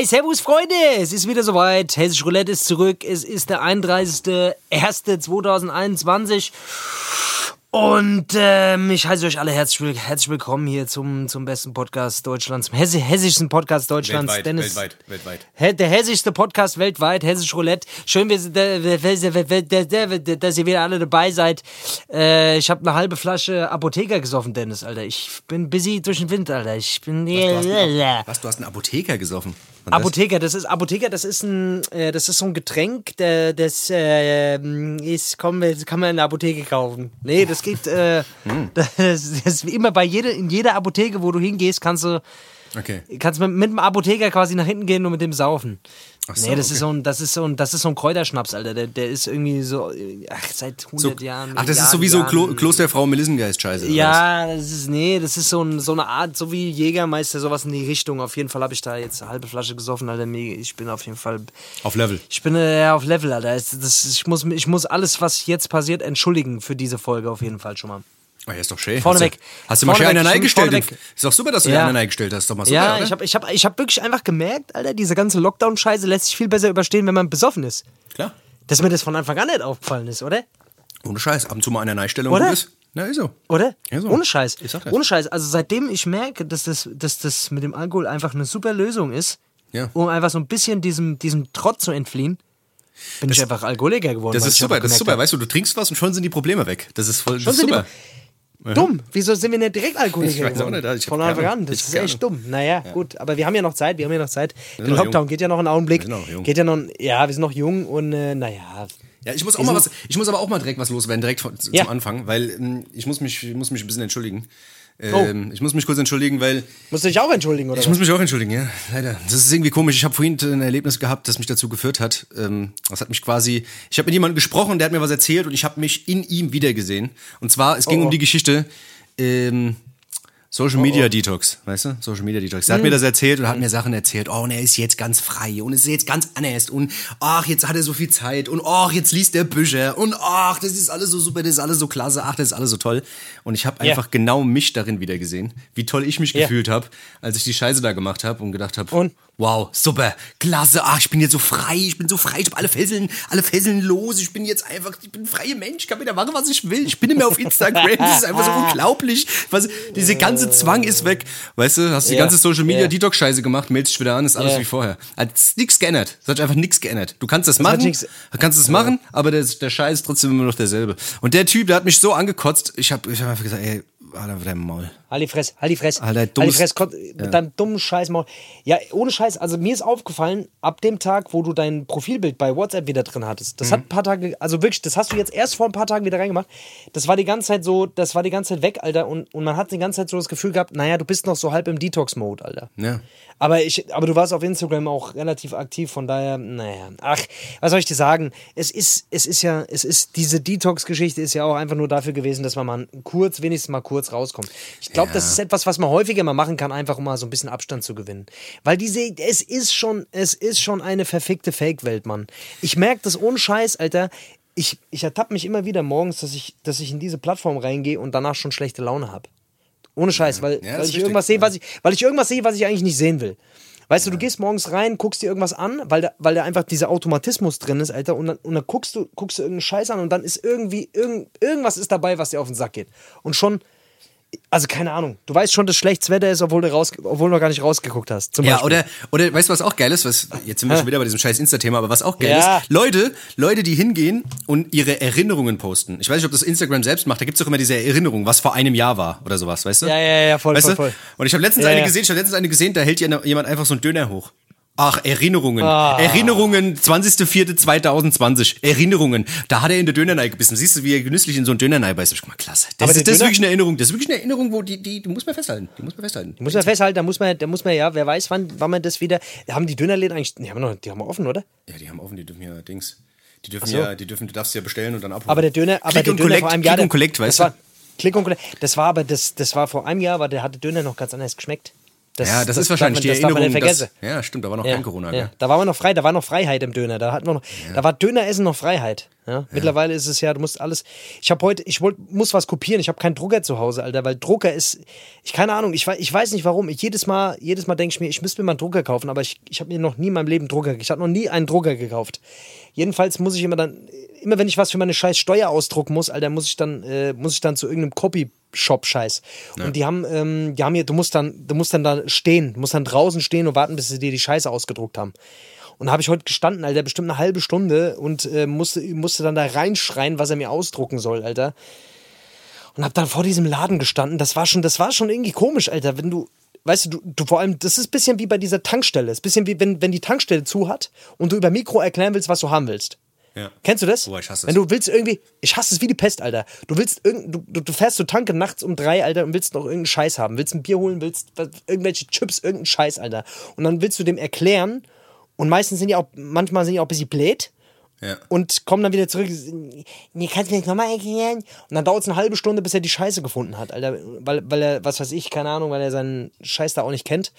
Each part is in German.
Hi, Servus Freunde, es ist wieder soweit. Hessisch Roulette ist zurück. Es ist der 31.01.2021. Und ähm, ich heiße euch alle herzlich, herzlich willkommen hier zum, zum besten Podcast Deutschlands, zum hessi hessischsten Podcast Deutschlands. Weltweit, Dennis, weltweit, weltweit. Der hessischste Podcast weltweit, Hessisch Roulette. Schön, dass ihr wieder alle dabei seid. Äh, ich habe eine halbe Flasche Apotheker gesoffen, Dennis, Alter. Ich bin busy durch den Wind, Alter. Ich bin... Du hast, einen, was, du hast einen Apotheker gesoffen? Das- Apotheker, das ist Apotheker, das ist ein, äh, das ist so ein Getränk, der, das äh, ist, komm, das kann man in der Apotheke kaufen. Nee, das geht, äh, Hm. das, das immer bei jeder, in jeder Apotheke, wo du hingehst, kannst du, Okay. kannst mit, mit dem Apotheker quasi nach hinten gehen und mit dem saufen. Ach so, nee, das okay. ist so ein, das ist so ein, das ist so ein Kräuterschnaps, Alter. Der, der ist irgendwie so, äh, ach, seit 100 So, Jahren. ach, das ist Milliarden sowieso Jahren. Klo Klosterfrau Melissengeist-Scheiße. Ja, das ist, nee, das ist so, ein, so eine Art, so wie Jägermeister, sowas in die Richtung. Auf jeden Fall habe ich da jetzt eine halbe Flasche gesoffen, Alter. Ich bin auf jeden Fall? Auf Level. ich bin äh, ja auf Level, Alter. Das, das, ich, muss, ich muss alles, was jetzt passiert, entschuldigen für diese Folge auf jeden Fall schon mal. Oh, ja, ist doch schön. Vorneweg. Hast du, hast du mal schön stimmt, eingestellt? vorneweg. Ist doch super, dass du Ja. dir einen eingestellt hast. Ist doch mal super, ja, oder? ich habe ich hab, ich hab wirklich einfach gemerkt, Alter, diese ganze Lockdown-Scheiße lässt sich viel besser überstehen, wenn man besoffen ist. Klar. Dass mir das von Anfang an nicht aufgefallen ist, oder? Ohne Scheiß. Ab und zu mal eine Einstellung Oder? ist. Na, ist so. Oder? Ja, so. Ohne Scheiß. Ich sag das. Ohne Scheiß. Also seitdem ich merke, dass das, dass das mit dem Alkohol einfach eine super Lösung ist, Ja. um einfach so ein bisschen diesem, diesem Trott zu entfliehen, bin ich einfach Alkoholiker geworden. Das ist super, das ist super. Weißt du, du trinkst was und schon sind die Probleme weg. Das ist voll das Schon ist super. Dumm. Wieso sind wir nicht direkt Alkoholiker Ich geworden? nicht, ich hab Von Anfang an. Das Ich ist echt dumm. Naja, gut. Aber wir haben ja noch Zeit. Wir haben ja noch Zeit. Der Lockdown jung. geht ja noch einen Augenblick. Wir noch jung. Geht ja noch, ja, wir sind noch jung und äh, naja. Ja, ich muss auch mal was, ich muss aber auch mal direkt was loswerden, direkt von, Ja. zum Anfang, weil ähm, ich muss mich, ich muss mich ein bisschen entschuldigen. Oh. Ähm, Ich muss mich kurz entschuldigen, weil Musst du dich auch entschuldigen, oder? Ich was? muss mich auch entschuldigen, ja, leider. Das ist irgendwie komisch. Ich habe vorhin ein Erlebnis gehabt, das mich dazu geführt hat. Ähm, das hat mich quasi. Ich habe mit jemandem gesprochen, der hat mir was erzählt und ich habe mich in ihm wiedergesehen. Und zwar, es ging Oh, oh. um die Geschichte. Ähm, Social Media Detox, weißt du? Social Media Detox. Er hat Mhm. mir das erzählt und hat mir Sachen erzählt. Oh, und er ist jetzt ganz frei und ist jetzt ganz anders und ach, jetzt hat er so viel Zeit und ach, jetzt liest er Bücher und ach, das ist alles so super, das ist alles so klasse, ach, das ist alles so toll. Und ich habe einfach genau mich darin wieder gesehen, wie toll ich mich Ja. gefühlt habe, als ich die Scheiße da gemacht habe und gedacht habe, Und? Wow, super, klasse, ach, ich bin jetzt so frei, ich bin so frei, ich habe alle Fesseln, alle Fesseln los, ich bin jetzt einfach, ich bin ein freier Mensch, ich kann wieder machen, was ich will, ich bin nicht mehr auf Instagram, das ist einfach so unglaublich, was, diese ganze Zwang ist weg, weißt du, hast die Ja. ganze Social Media Ja. Detox Scheiße gemacht, meldest dich wieder an, ist alles Ja. wie vorher. Hat nichts geändert, es hat einfach nichts geändert. Du kannst das, hat machen, kannst es machen, aber der, der Scheiß ist trotzdem immer noch derselbe. Und der Typ, der hat mich so angekotzt, ich habe ich hab einfach gesagt, ey, Alter, dein Maul. Halt die Fresse, halt die Fresse. Alter, halt die Fresse, Gott, mit deinem dummen Scheißmaul. Ja, ohne Scheiß, also mir ist aufgefallen, ab dem Tag, wo du dein Profilbild bei WhatsApp wieder drin hattest, das Mhm. hat ein paar Tage, also wirklich, das hast du jetzt erst vor ein paar Tagen wieder reingemacht, das war die ganze Zeit so, das war die ganze Zeit weg, Alter, und, und man hat die ganze Zeit so das Gefühl gehabt, naja, du bist noch so halb im Detox-Mode, Alter. Ja. Aber, ich, aber du warst auf Instagram auch relativ aktiv, von daher, naja. Ach, was soll ich dir sagen? Es ist, es ist ja, es ist, diese Detox-Geschichte ist ja auch einfach nur dafür gewesen, dass man mal kurz, wenigstens mal kurz rauskommt. Ich glaube, das ist etwas, was man häufiger mal machen kann, einfach um mal so ein bisschen Abstand zu gewinnen. Weil diese, es ist schon, es ist schon eine verfickte Fake-Welt, Mann. Ich merke das ohne Scheiß, Alter. Ich, ich ertappe mich immer wieder morgens, dass ich, dass ich in diese Plattform reingehe und danach schon schlechte Laune habe. Ohne Scheiß, weil, Ja, weil ich irgendwas sehe, was ich, weil ich irgendwas sehe, was ich eigentlich nicht sehen will. Weißt du, du gehst morgens rein, guckst dir irgendwas an, weil da, weil da einfach dieser Automatismus drin ist, Alter, und dann, und dann guckst du, guckst du irgendeinen Scheiß an und dann ist irgendwie, irgend, irgendwas ist dabei, was dir auf den Sack geht. Und schon, also keine Ahnung, du weißt schon, dass schlechtes Wetter ist, obwohl du, raus, obwohl du noch gar nicht rausgeguckt hast. Zum Ja, Beispiel. oder, oder weißt du, was auch geil ist? Was, jetzt sind wir schon wieder bei diesem scheiß Insta-Thema, aber was auch geil Ja. ist, Leute, Leute, die hingehen und ihre Erinnerungen posten. Ich weiß nicht, ob das Instagram selbst macht, da gibt's doch immer diese Erinnerung, was vor einem Jahr war oder sowas, weißt du? Ja, ja, ja, voll, weißt voll, du? voll. Und ich habe letztens Ja, eine ja. gesehen, ich habe letztens eine gesehen, da hält jemand einfach so einen Döner hoch. Ach, Erinnerungen. Ah. Erinnerungen, 20.04.2020. Erinnerungen. Da hat er in der Dönernei gebissen. Siehst du, wie er genüsslich in so einen Dönernei beißt? Ich guck mal, klasse. Das, Aber ist, das ist wirklich eine Erinnerung. Das ist wirklich eine Erinnerung, wo die, die, die muss man festhalten. Die muss man festhalten. muss man festhalten, da muss man, da muss man ja, wer weiß, wann, wann man das wieder. Haben die Dönerläden eigentlich, die haben, noch, die haben offen, oder? Ja, die haben offen, die dürfen ja Dings. Die dürfen so. ja, die dürfen, du darfst ja bestellen und dann abholen. Aber der Döner, aber Click der und Döner Collect, vor einem Jahr. der- und Collect, weißt war, du? Click und Collect. Das war aber, das, das war vor einem Jahr, aber der hatte Döner noch ganz anders geschmeckt. Ja, das, ist wahrscheinlich darf, die das man Erinnerung. vergessen. dass, ja, stimmt, da war noch Ja, kein Corona. ja. Da war man noch frei, da war noch Freiheit im Döner. Da hatten wir noch, da war Döneressen noch Freiheit. Ja? Mittlerweile ist es ja, du musst alles. Ich habe heute, ich wollt, muss was kopieren. Ich habe keinen Drucker zu Hause, Alter, weil Drucker ist, ich keine Ahnung, ich, ich weiß nicht warum. Ich, jedes Mal, jedes Mal denke ich mir, ich müsste mir mal einen Drucker kaufen, aber ich, ich habe mir noch nie in meinem Leben Drucker. Ich habe noch nie einen Drucker gekauft. Jedenfalls muss ich immer dann, immer wenn ich was für meine scheiß Steuer ausdrucken muss, Alter, muss ich dann, äh, muss ich dann zu irgendeinem Copy Shop Scheiß. Und die haben, ähm, die haben hier, du musst dann, du musst dann da stehen, du musst dann draußen stehen und warten, bis sie dir die Scheiße ausgedruckt haben. Und da habe ich heute gestanden, Alter, bestimmt eine halbe Stunde und äh, musste, musste dann da reinschreien, was er mir ausdrucken soll, Alter. Und hab dann vor diesem Laden gestanden. Das war schon, das war schon irgendwie komisch, Alter. Wenn du, weißt du, du, du vor allem, das ist ein bisschen wie bei dieser Tankstelle. Das ist ein bisschen wie, wenn, wenn die Tankstelle zu hat und du über Mikro erklären willst, was du haben willst. Ja. Kennst du das? Boah, ich hasse Wenn das. du willst irgendwie, ich hasse es wie die Pest, Alter. Du willst irgend, du, du, fährst zur Tanke nachts um drei, Alter, und willst noch irgendeinen Scheiß haben. Willst ein Bier holen, willst irgendwelche Chips, irgendeinen Scheiß, Alter. Und dann willst du dem erklären, und meistens sind die auch, manchmal sind die auch ein bisschen blöd. Ja. Und kommen dann wieder zurück. Nee, kannst du mir das nochmal erklären? Und dann dauert es eine halbe Stunde, bis er die Scheiße gefunden hat, Alter. Weil, weil er, was weiß ich, keine Ahnung, weil er seinen Scheiß da auch nicht kennt.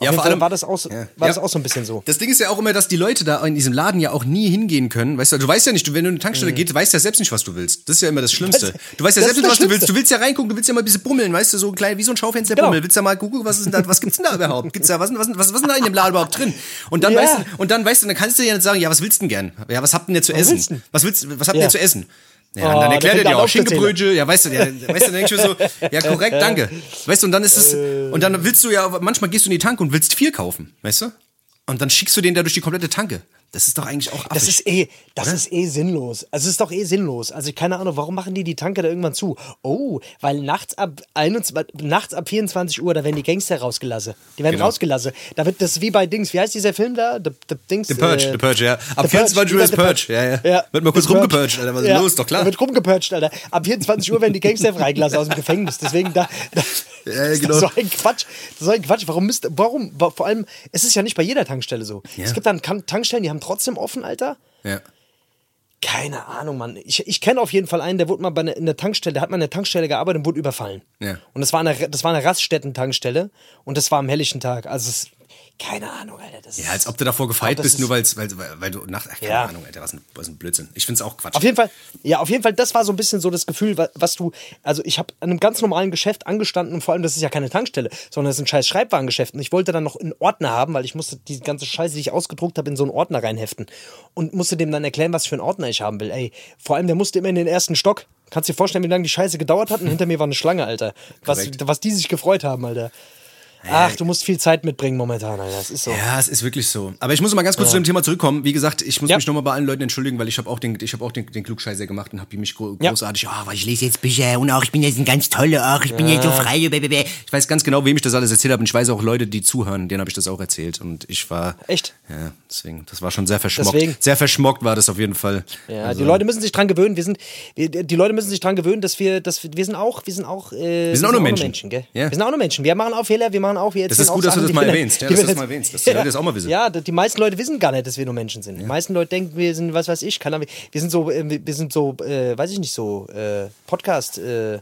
Ja, vor Fall allem- war das auch, war Ja. das auch so ein bisschen so. Das Ding ist ja auch immer, dass die Leute da in diesem Laden ja auch nie hingehen können. Weißt du, du weißt ja nicht, wenn du in eine Tankstelle gehst, weißt du ja selbst nicht, was du willst. Das ist ja immer das Schlimmste. Du weißt ja selbst nicht, was du willst. Du willst ja reingucken, du willst ja mal ein bisschen bummeln, weißt du, so klein wie so ein Schaufenster Genau. Willst ja mal gucken, was ist denn da, was gibt's denn da überhaupt? Gibt's da, was, was, was, was ist denn da in dem Laden überhaupt drin? Und dann Ja. weißt du, und dann weißt du, dann kannst du ja nicht sagen, ja, was willst du denn gern? Ja, was habt denn ihr zu essen? willst denn? Was willst, was habt Ja. ihr zu essen? Ja, Oh, und dann da erklärt er dir auch. Schinkenbrötchen, ja, weißt du, ja, weißt du, dann denkst du mir so, ja, korrekt, danke. Weißt du, und dann ist es, und dann willst du ja, manchmal gehst du in die Tanke und willst vier kaufen, weißt du? Und dann schickst du den da durch die komplette Tanke. Das ist doch eigentlich auch affig. Das ist eh, das ist eh sinnlos. Also es ist doch eh sinnlos. Also keine Ahnung, warum machen die die Tanke da irgendwann zu? Oh, weil nachts ab 21, nachts ab 24 Uhr, da werden die Gangster rausgelassen. Die werden Genau. rausgelassen. Da wird das wie bei Dings. Wie heißt dieser Film da? The, the Dings. The Purge, äh, The Purge, ja. Ab The 24 Uhr ist Purge, The ja, ja. Wird mal kurz rumgepurcht, Alter, was ist los? Doch klar. Da wird rumgepurcht, Alter. Ab 24 Uhr werden die Gangster freigelassen aus dem Gefängnis. Deswegen da. da Ja, ist genau. das so ein Quatsch. Das ist so ein Quatsch. Warum müsst, warum? wa- Vor allem, es ist ja nicht bei jeder Tankstelle so. Ja. Es gibt dann Tankstellen, die haben trotzdem offen, Alter. Ja. Keine Ahnung, Mann. Ich, ich kenne auf jeden Fall einen, der wurde mal bei ne, in der Tankstelle, der hat mal in der Tankstelle gearbeitet und wurde überfallen. Ja. Und das war eine, das war eine Raststätten-Tankstelle und das war am helllichen Tag. Also es, keine Ahnung, Alter. Das Ja, als ob du davor gefeit bist, ist- nur weil's, weil, weil, weil du nach, ach, keine Ja. Ahnung, Alter, was ein, was ein Blödsinn. Ich find's auch Quatsch. Auf jeden Fall, ja, auf jeden Fall, das war so ein bisschen so das Gefühl, wa- was du, also ich habe an einem ganz normalen Geschäft angestanden und vor allem, das ist ja keine Tankstelle, sondern das ist ein scheiß Schreibwarengeschäft und ich wollte dann noch einen Ordner haben, weil ich musste die ganze Scheiße, die ich ausgedruckt habe, in so einen Ordner reinheften und musste dem dann erklären, was für einen Ordner ich haben will. Ey, vor allem, der musste immer in den ersten Stock. Kannst dir vorstellen, wie lange die Scheiße gedauert hat und hinter mir war eine Schlange, Alter. Was, was die sich gefreut haben, Alter. Ach, du musst viel Zeit mitbringen momentan, Alter. Das ist so. Ja, es ist wirklich so. Aber ich muss mal ganz kurz zu dem Thema zurückkommen. Wie gesagt, ich muss Ja. mich noch mal bei allen Leuten entschuldigen, weil ich habe auch den, ich habe auch den, den Klugscheißer gemacht und habe mich gro Ja. großartig, ah, weil ich lese jetzt Bücher und auch ich bin jetzt ein ganz toller, ach, ich bin jetzt so frei. bäh. Ich weiß ganz genau, wem ich das alles erzählt habe und ich weiß auch Leute, die zuhören, denen habe ich das auch erzählt und ich war Echt? Ja, deswegen, das war schon sehr verschmockt. Deswegen. Sehr verschmockt war das auf jeden Fall. Ja, Also, die Leute müssen sich dran gewöhnen. Wir sind, die Leute müssen sich dran gewöhnen, dass wir, dass wir, wir sind auch, wir sind auch, äh, wir sind auch nur Menschen. gell? Ja. Wir sind auch nur Menschen. Wir machen auch Fehler, wir machen auch, wir Das ist gut, dass du Sachen, das die mal erwähnst, ja, dass du das mal erwähnst, dass die Leute das auch mal wissen. Ja, die meisten Leute wissen gar nicht, dass wir nur Menschen sind. Die meisten Leute denken, wir sind, was weiß ich, keine Ahnung, wir sind so, äh, wir sind so, äh, weiß ich nicht, so, äh, Podcast, äh,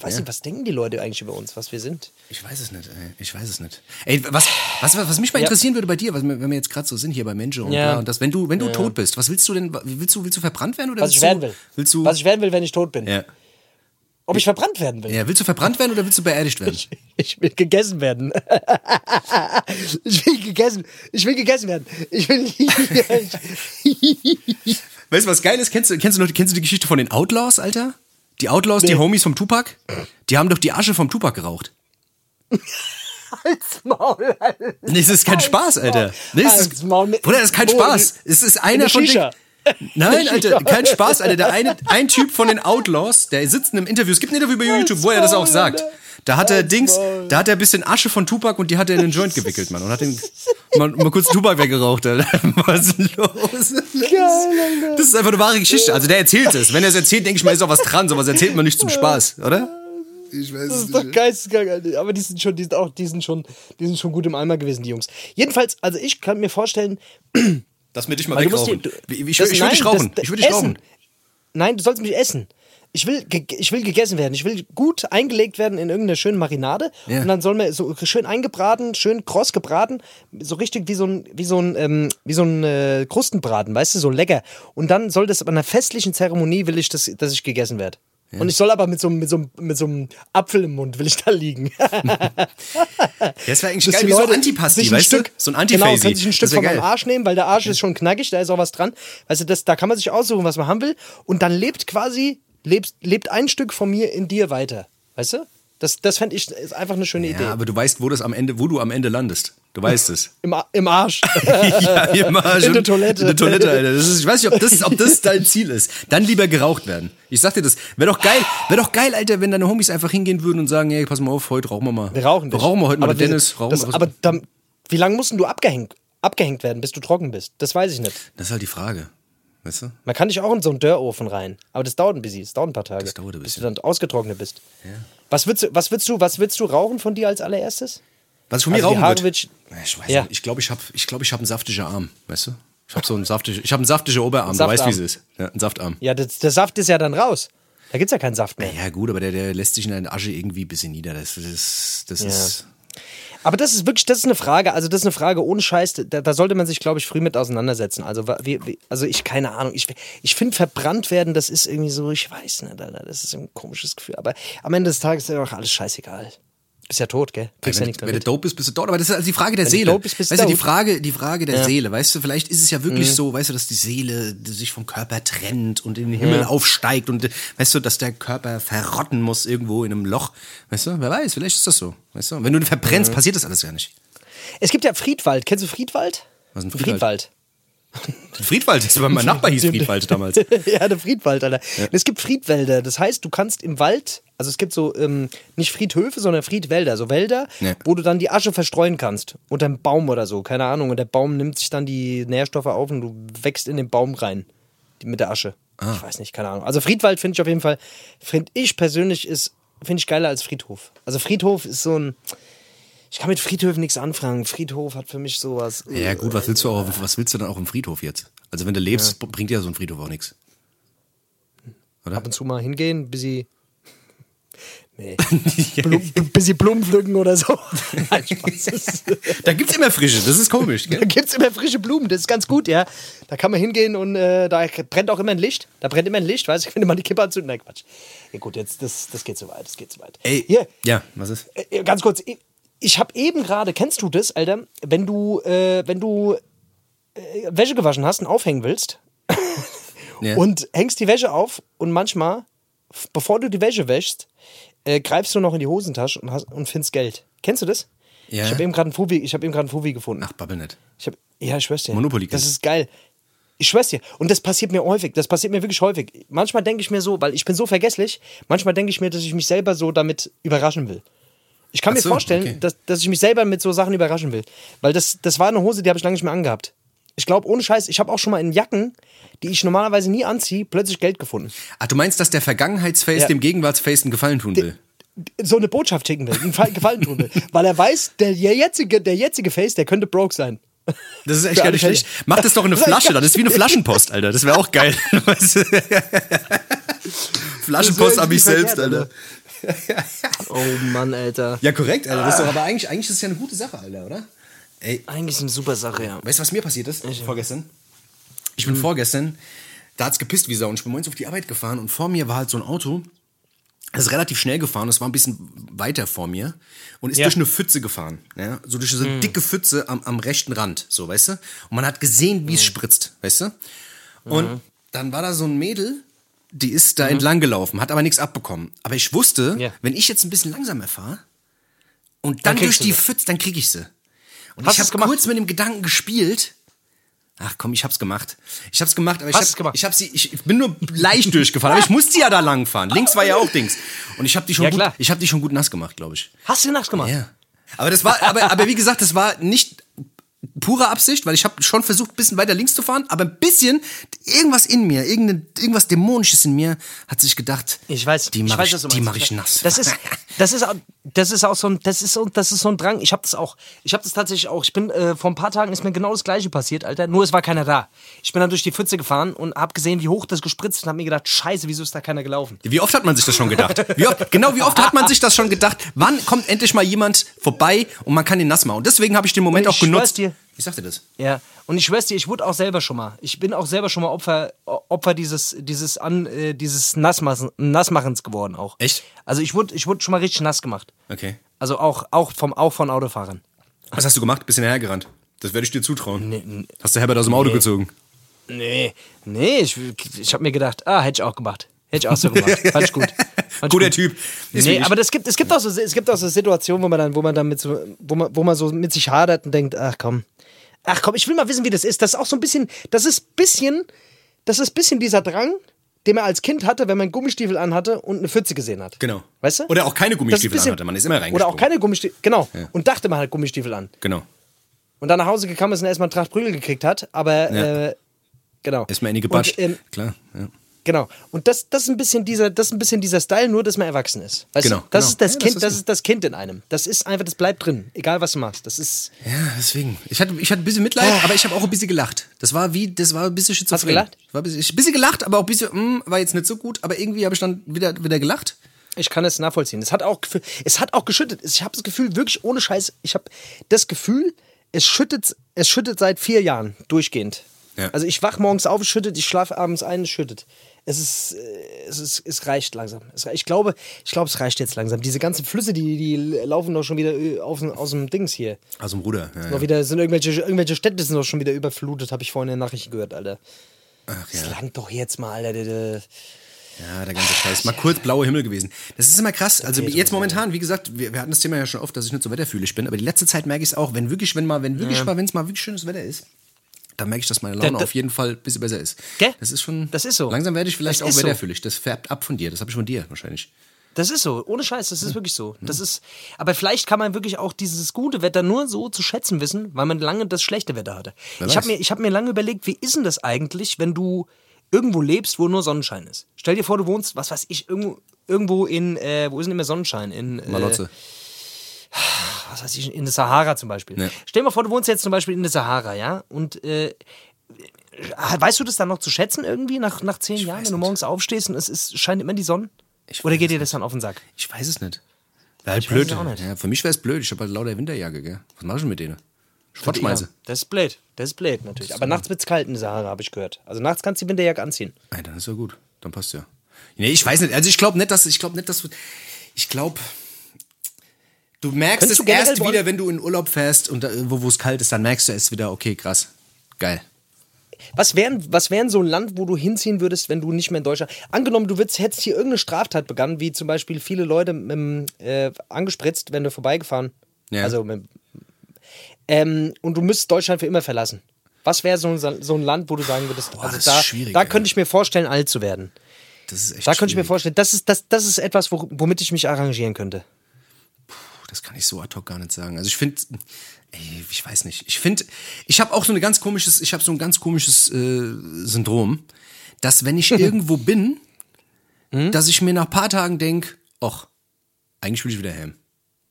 weiß Ja. nicht, was denken die Leute eigentlich über uns, was wir sind? Ich weiß es nicht, ey. Ich weiß es nicht. Ey, was, was, was mich mal Ja. interessieren würde bei dir, was, wenn wir jetzt gerade so sind hier bei Menschen und, Ja. und das, wenn du, wenn du tot bist, was willst du denn, willst du, willst du verbrannt werden oder Was willst ich du, werden will. Willst du, was ich werden will, wenn ich tot bin. ja. Ob ich verbrannt werden will. ja, willst du verbrannt werden oder willst du beerdigt werden? Ich will gegessen werden. ich will gegessen. Ich will gegessen werden. Ich will. Weißt du, was geil ist? Kennst du, kennst du noch, kennst du die Geschichte von den Outlaws, Alter? Die Outlaws, die Nee. Homies vom Tupac? Die haben doch die Asche vom Tupac geraucht. Halt's Maul, Alter. Nee, das ist kein Spaß, Alter. Nee, das Halt's ist, Maul mit- Bruder, das ist kein? Spaß. Es ist einer Eine von den. Nein, Alter, kein Spaß, Alter. Der eine, ein Typ von den Outlaws, der sitzt in einem Interview. Es gibt ein Interview bei YouTube, wo er das auch sagt. Da hat er Dings, da hat er ein bisschen Asche von Tupac und die hat er in den Joint gewickelt, Mann. Und hat den mal, mal kurz Tupac weggeraucht, Alter. Was ist los? Das ist einfach eine wahre Geschichte. Also der erzählt es. Wenn er es erzählt, denke ich mal, ist auch was dran. Sowas erzählt man nicht zum Spaß, oder? Ich weiß Das ist doch geisteskrank, Alter. Aber die sind schon, die sind auch, die sind schon, die sind schon gut im Eimer gewesen, die Jungs. Jedenfalls, also ich kann mir vorstellen, Lass mir dich mal wegrauchen. du- Ich, ich, das- ich würde dich nein, rauchen. das- Ich würde dich Essen. rauchen. Nein, du sollst mich essen. ich will, ich will gegessen werden. Ich will gut eingelegt werden in irgendeine schöne Marinade. Ja. Und dann soll mir so schön eingebraten, schön kross gebraten, so richtig wie so ein, wie so ein, ähm, wie so ein äh, Krustenbraten, weißt du, so lecker. Und dann soll das bei einer festlichen Zeremonie will ich, dass, dass ich gegessen werde. Und ich soll aber mit so, einem- mit, so, mit so einem Apfel im Mund will ich da liegen. Das wäre eigentlich Dass geil, wie so Leute Antipasti, sich ein weißt Stück, du? So ein Genau, Antifazi. können sich ein Stück von meinem geil. Arsch nehmen, weil der Arsch ist schon knackig, da ist auch was dran. Weißt du, das, da kann man sich aussuchen, was man haben will. Und dann lebt quasi, lebt, lebt ein Stück von mir in dir weiter. Weißt du? Das, das fände ich ist einfach eine schöne Idee. Ja, aber du weißt, wo das am Ende, wo du am Ende landest. Du weißt es. Im, Im Arsch. ja, immer In schon. der Toilette. In der Toilette, Alter. Ist, ich weiß nicht, ob das, ob das dein Ziel ist. Dann lieber geraucht werden. Ich sag dir das. Wäre doch geil, wäre doch geil, Alter, wenn deine Homies einfach hingehen würden und sagen, ey, pass mal auf, heute rauchen wir mal. Wir rauchen nicht. Rauchen wir heute mal aber mit wir- Dennis. Rauchen das, wir was- aber dann, wie lange musst du abgehängt, abgehängt werden, bis du trocken bist? Das weiß ich nicht. das ist halt die Frage. Weißt du? Man kann dich auch in so einen Dörrofen rein. Aber das dauert ein bisschen. Das dauert ein paar Tage. Das dauert ein Bis du bisschen. dann ausgetrocknet bist. Was, willst du, was, willst du, was willst du rauchen von dir als allererstes? Was ich von mir Also rauchen willst- Ich weiß Ja. nicht. Ich glaube, ich habe ich glaub, ich hab einen saftigen Arm. Weißt du? Ich habe so einen saftigen, ich habe einen saftigen Oberarm. Du weißt, wie es ist. Ja, ein Saftarm. Ja, das, der Saft ist ja dann raus. Da gibt's ja keinen Saft mehr. Ja, gut, aber der, der lässt sich in der Asche irgendwie ein bisschen nieder. Das, das, das ist. Aber das ist wirklich, das ist eine Frage, also das ist eine Frage ohne Scheiß, da, da sollte man sich, glaube ich, früh mit auseinandersetzen. Also, wie, also ich, keine Ahnung, ich, ich finde verbrannt werden, das ist irgendwie so, ich weiß nicht, das ist ein komisches Gefühl. Aber am Ende des Tages ist ja auch alles scheißegal. Bist ja tot, gell? Kriegst ja wenn, nichts mehr wenn du dope bist, bist du dort. Aber das ist also die Frage der Wenn du Seele. dope bist, bist du weißt du, die. Frage, die Frage der Seele. Weißt du, vielleicht ist es ja wirklich Mhm. so, weißt du, dass die Seele sich vom Körper trennt und in den Himmel aufsteigt und weißt du, dass der Körper verrotten muss irgendwo in einem Loch. Weißt du, wer weiß, vielleicht ist das so. Weißt du, wenn du verbrennst, Mhm. passiert das alles gar nicht. Es gibt ja Friedwald. Kennst du Friedwald? Was ist ein Friedwald? Friedwald. Friedwald, das war mein Nachbar hieß Friedwald damals. ja, der Friedwald, Alter. Es gibt Friedwälder. Das heißt, du kannst im Wald, also es gibt so ähm, nicht Friedhöfe, sondern Friedwälder, so Wälder, Ja. wo du dann die Asche verstreuen kannst. Unter einem Baum oder so, keine Ahnung. Und der Baum nimmt sich dann die Nährstoffe auf und du wächst in den Baum rein. Mit der Asche. Ah. Ich weiß nicht, keine Ahnung. Also Friedwald finde ich auf jeden Fall, finde ich persönlich ist, finde ich geiler als Friedhof. Also Friedhof ist so ein. Ich kann mit Friedhöfen nichts anfangen. Friedhof hat für mich sowas. Ja, gut, was willst du auch, was willst du dann auch im Friedhof jetzt? Also wenn du lebst, bringt dir so ein Friedhof auch nichts. Oder? ab und zu mal hingehen, bis sie. Nee. Blum, bis sie Blumen pflücken oder so. Nein, Da gibt's immer frische, das ist komisch, Da gell? gibt es immer frische Blumen, das ist ganz gut, ja. Da kann man hingehen und äh, da brennt auch immer ein Licht. Da brennt immer ein Licht, weißt du, wenn man die Kippe anzündet. Nein, Quatsch. Ja, gut, jetzt, das, das geht zu weit, das geht zu weit. Ey, Hier, ja, was ist? äh, ganz kurz, ich, habe eben gerade, kennst du das, Alter, wenn du, äh, wenn du äh, Wäsche gewaschen hast und aufhängen willst Ja. und hängst die Wäsche auf und manchmal, bevor du die Wäsche wäschst, äh, greifst du noch in die Hosentasche und, hast, und findest Geld. Kennst du das? Ja. Ich habe eben gerade einen Fubi, ich habe eben gerade einen Fubi gefunden. Ach, babbel nicht. Ich hab, ja, ich schwör's dir. Monopoly Das ist geil. Ich schwör's dir. Und das passiert mir häufig. Das passiert mir wirklich häufig. Manchmal denke ich mir so, weil ich bin so vergesslich, manchmal denke ich mir, dass ich mich selber so damit überraschen will. Ich kann Ach mir so, vorstellen, okay. dass, dass ich mich selber mit so Sachen überraschen will. Weil das, das war eine Hose, die habe ich lange nicht mehr angehabt. Ich glaube, ohne Scheiß, ich habe auch schon mal in Jacken, die ich normalerweise nie anziehe, plötzlich Geld gefunden. Ach, du meinst, dass der Vergangenheitsface Ja. dem Gegenwartsface einen Gefallen tun will? So eine Botschaft schicken will, einen Fall- Gefallen tun will. Weil er weiß, der jetzige, der jetzige Face, der könnte broke sein. Das ist echt gar nicht schlecht. Mach das doch in eine Das Flasche, dann. Das ist wie eine Flaschenpost, Alter. Das wäre auch geil. Flaschenpost an mich Das wär nicht selbst, Alter. Oh Mann, Alter. Ja, korrekt, Alter. Das ist doch, aber eigentlich, eigentlich ist es ja eine gute Sache, Alter, oder? Ey, Eigentlich ist eine super Sache, ja. weißt du, was mir passiert ist? Vorgestern? Ich bin vorgestern, da hat's gepisst wie Sau und ich bin morgens auf die Arbeit gefahren und vor mir war halt so ein Auto, das ist relativ schnell gefahren, das war ein bisschen weiter vor mir und ist Ja. durch eine Pfütze gefahren. Ja? So durch so eine dicke Pfütze am, am rechten Rand, so, weißt du? Und man hat gesehen, wie es spritzt, weißt du? Und dann war da so ein Mädel, die ist da entlang gelaufen, hat aber nichts abbekommen. Aber ich wusste, Ja. wenn ich jetzt ein bisschen langsamer fahre und dann, Dann durch die. Pfütze, dann krieg ich sie. Und Hast ich habe kurz mit dem Gedanken gespielt. Ach komm, ich hab's gemacht. Ich hab's gemacht, aber ich Hast hab, du's gemacht? ich hab sie, ich bin nur leicht durchgefahren, aber ich musste ja da lang fahren. Links war ja auch Dings. Und ich habe die schon Ja, gut, klar. ich habe die schon gut nass gemacht, glaube ich. Hast du nachts gemacht? Ja. Aber das war, aber, aber wie gesagt, das war nicht pure Absicht, weil ich habe schon versucht, ein bisschen weiter links zu fahren, aber ein bisschen, irgendwas in mir, irgendwas Dämonisches in mir hat sich gedacht, Ich weiß, die ich mache ich, die meinst. mach ich nass. Das ist, das ist, auch- das ist auch so ein, das ist das ist so ein Drang. Ich habe das auch. Ich habe das tatsächlich auch. Ich bin äh, vor ein paar Tagen ist mir genau das Gleiche passiert, Alter. Nur es war keiner da. Ich bin dann durch die Pfütze gefahren und habe gesehen, wie hoch das gespritzt ist und habe mir gedacht, Scheiße, wieso ist da keiner gelaufen? Wie oft hat man sich das schon gedacht? Wie oft, genau, wie oft hat man sich das schon gedacht? Wann kommt endlich mal jemand vorbei und man kann ihn nass machen? Und deswegen habe ich den Moment auch ich schwör's genutzt. dir. Ich sagte das. Ja. Und ich schwör's dir, ich wurde auch selber schon mal. Ich bin auch selber schon mal Opfer, Opfer dieses, dieses, An, äh, dieses Nassmachen, Nassmachens geworden auch. Echt? Also ich wurde, ich wurde schon mal richtig nass gemacht. Okay. Also auch, auch, vom, auch von Autofahrern. Was hast du gemacht? Bist hergerannt? Das werde ich dir zutrauen. Hast du Herbert aus dem Auto gezogen? Nee, nee, ich, ich habe mir gedacht, ah, hätte ich auch gemacht. Hätte ich auch so gemacht. Fand ich gut. Guter gut. Typ. Ist Nee, aber das gibt, es gibt auch so, es gibt auch so Situationen, wo man dann, wo man dann mit so, wo man, wo man so mit sich hadert und denkt, ach komm, ach komm, ich will mal wissen, wie das ist. Das ist auch so ein bisschen, das ist bisschen, das ist bisschen dieser Drang, den man als Kind hatte, wenn man Gummistiefel anhatte und eine Pfütze gesehen hat. Genau. Weißt du? Oder auch keine Gummistiefel bisschen- anhatte. Man ist immer Oder reingesprungen. auch keine Gummistiefel, genau. Und dachte, man hat Gummistiefel an. Genau. Und dann nach Hause gekommen ist und erstmal Tracht Prügel gekriegt hat, aber, Ja. äh, genau. Ist mir in die gebatscht. Und, ähm, Klar. Ja. Genau. Und das, das ist ein bisschen dieser, das ist ein bisschen dieser Style, nur dass man erwachsen ist. Weißt Genau, du? Das genau. ist das Ja, das Kind, ist das ist das Kind in einem. Das ist einfach, das bleibt drin, egal was du machst. Das ist. ja, deswegen. Ich hatte, ich hatte ein bisschen Mitleid, aber ich habe auch ein bisschen gelacht. Das war wie, das war ein bisschen schizophren. Hast du gelacht? War ein bisschen, ich, ein bisschen gelacht, aber auch ein bisschen, mm, war jetzt nicht so gut, aber irgendwie habe ich dann wieder, wieder gelacht. Ich kann es nachvollziehen. Es hat auch, es hat auch geschüttet. Ich habe das Gefühl, wirklich ohne Scheiß, ich habe das Gefühl, es schüttet, es schüttet seit vier Jahren durchgehend. Ja. Also ich wach morgens auf, es schüttet, ich schlafe abends ein, es schüttet. Es ist, äh, es ist, es reicht langsam. Es, ich glaube, ich glaube, es reicht jetzt langsam. Diese ganzen Flüsse, die, die laufen doch schon wieder äh, auf, aus dem Dings hier. Aus dem Ruder. Ja, Noch ja. wieder sind irgendwelche, irgendwelche Städte sind doch schon wieder überflutet, habe ich vorhin in der Nachricht gehört, Alter. Ach, Das ja. langt doch jetzt mal, Alter. ja, der ganze Scheiß. Mal kurz blauer Himmel gewesen. Das ist immer krass. Also jetzt momentan, wie gesagt, wir, wir hatten das Thema ja schon oft, dass ich nicht so wetterfühlig bin, aber die letzte Zeit merke ich es auch, wenn wirklich, wenn mal, wenn wirklich mal, wenn es mal wirklich schönes Wetter ist, dann merke ich, dass meine Laune Da- da- auf jeden Fall ein bisschen besser ist. Gell? Das ist schon. Das ist so. Langsam werde ich vielleicht Das auch ist so. wetterfühlig. Das färbt ab von dir. Das habe ich von dir wahrscheinlich. Das ist so, ohne Scheiß, das ist wirklich so. Das ist, aber vielleicht kann man wirklich auch dieses gute Wetter nur so zu schätzen wissen, weil man lange das schlechte Wetter hatte. Wer Ich habe mir, ich hab mir lange überlegt, wie ist denn das eigentlich, wenn du irgendwo lebst, wo nur Sonnenschein ist? Stell dir vor, du wohnst, was weiß ich, irgendwo, irgendwo in, äh, wo ist denn immer Sonnenschein? In, äh, Malotze. Was weiß ich, in der Sahara zum Beispiel. Ja. Stell dir mal vor, du wohnst jetzt zum Beispiel in der Sahara, ja, und äh, weißt du das dann noch zu schätzen irgendwie nach, nach zehn Jahren, weiß wenn du nicht. morgens aufstehst und es ist, scheint immer die Sonne? Ich Oder geht dir das dann auf den Sack? Ich weiß es nicht. Wäre halt Ich blöd. nicht. Ja, für mich wäre es blöd. Ich habe halt lauter Winterjacke, gell? Was mach ich denn mit denen? Schrottschmeiße. Das ist blöd. Das ist blöd natürlich. Aber nachts wird es kalt in der Sahara, habe ich gehört. Also nachts kannst du die Winterjacke anziehen. Nein, dann ist ja gut. Dann passt ja. Nee, ich weiß nicht. Also ich glaube nicht, dass ich glaube nicht, dass. Ich glaube. Du merkst Könntest es du erst wollen- wieder, wenn du in Urlaub fährst und da, wo wo es kalt ist, dann merkst du es wieder, okay, krass. Geil. Was wären was wären so ein Land, wo du hinziehen würdest, wenn du nicht mehr in Deutschland. Angenommen, du würdest, hättest hier irgendeine Straftat begangen, wie zum Beispiel viele Leute mit, äh, angespritzt, wenn du vorbeigefahren. Ja. Also mit, ähm, und du müsstest Deutschland für immer verlassen. Was wäre so ein, so ein Land, wo du sagen würdest, Boah, also da, da könnte ich mir vorstellen, alt zu werden. Das ist echt Da könnte ich mir vorstellen, das ist, das, das ist etwas, wo, womit ich mich arrangieren könnte. Das kann ich so ad hoc gar nicht sagen. Also ich finde, ich weiß nicht. Ich finde, ich habe auch so ein ganz komisches, ich habe so ein ganz komisches äh, Syndrom, dass wenn ich irgendwo bin, Hm? dass ich mir nach ein paar Tagen denk, ach, eigentlich will ich wieder heim.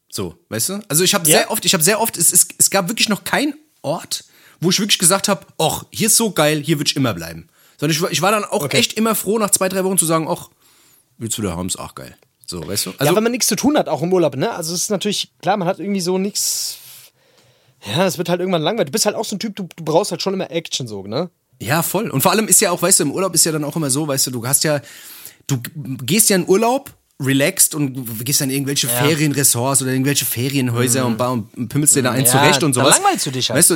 So, weißt du? Also ich habe Ja. sehr oft, ich habe sehr oft, es, es, es gab wirklich noch keinen Ort, wo ich wirklich gesagt habe, ach, hier ist so geil, hier will ich immer bleiben. Sondern ich, war- ich war dann auch Okay. echt immer froh, nach zwei, drei Wochen zu sagen, ach, willst du wieder haben, ist auch geil. So, weißt du? Also, ja, wenn man nichts zu tun hat, auch im Urlaub, ne? Also es ist natürlich, klar, man hat irgendwie so nichts. Ja, es wird halt irgendwann langweilig. Du bist halt auch so ein Typ, du, du brauchst halt schon immer Action so, ne? Ja, voll. Und vor allem ist ja auch, weißt du, im Urlaub ist ja dann auch immer so, weißt du, du hast ja, du gehst ja in Urlaub, relaxed und gehst dann in irgendwelche Ferienressorts oder irgendwelche Ferienhäuser und, ba- und pimmelst dir da einen Ja, zurecht und da sowas. langweilst du dich halt. Weißt du,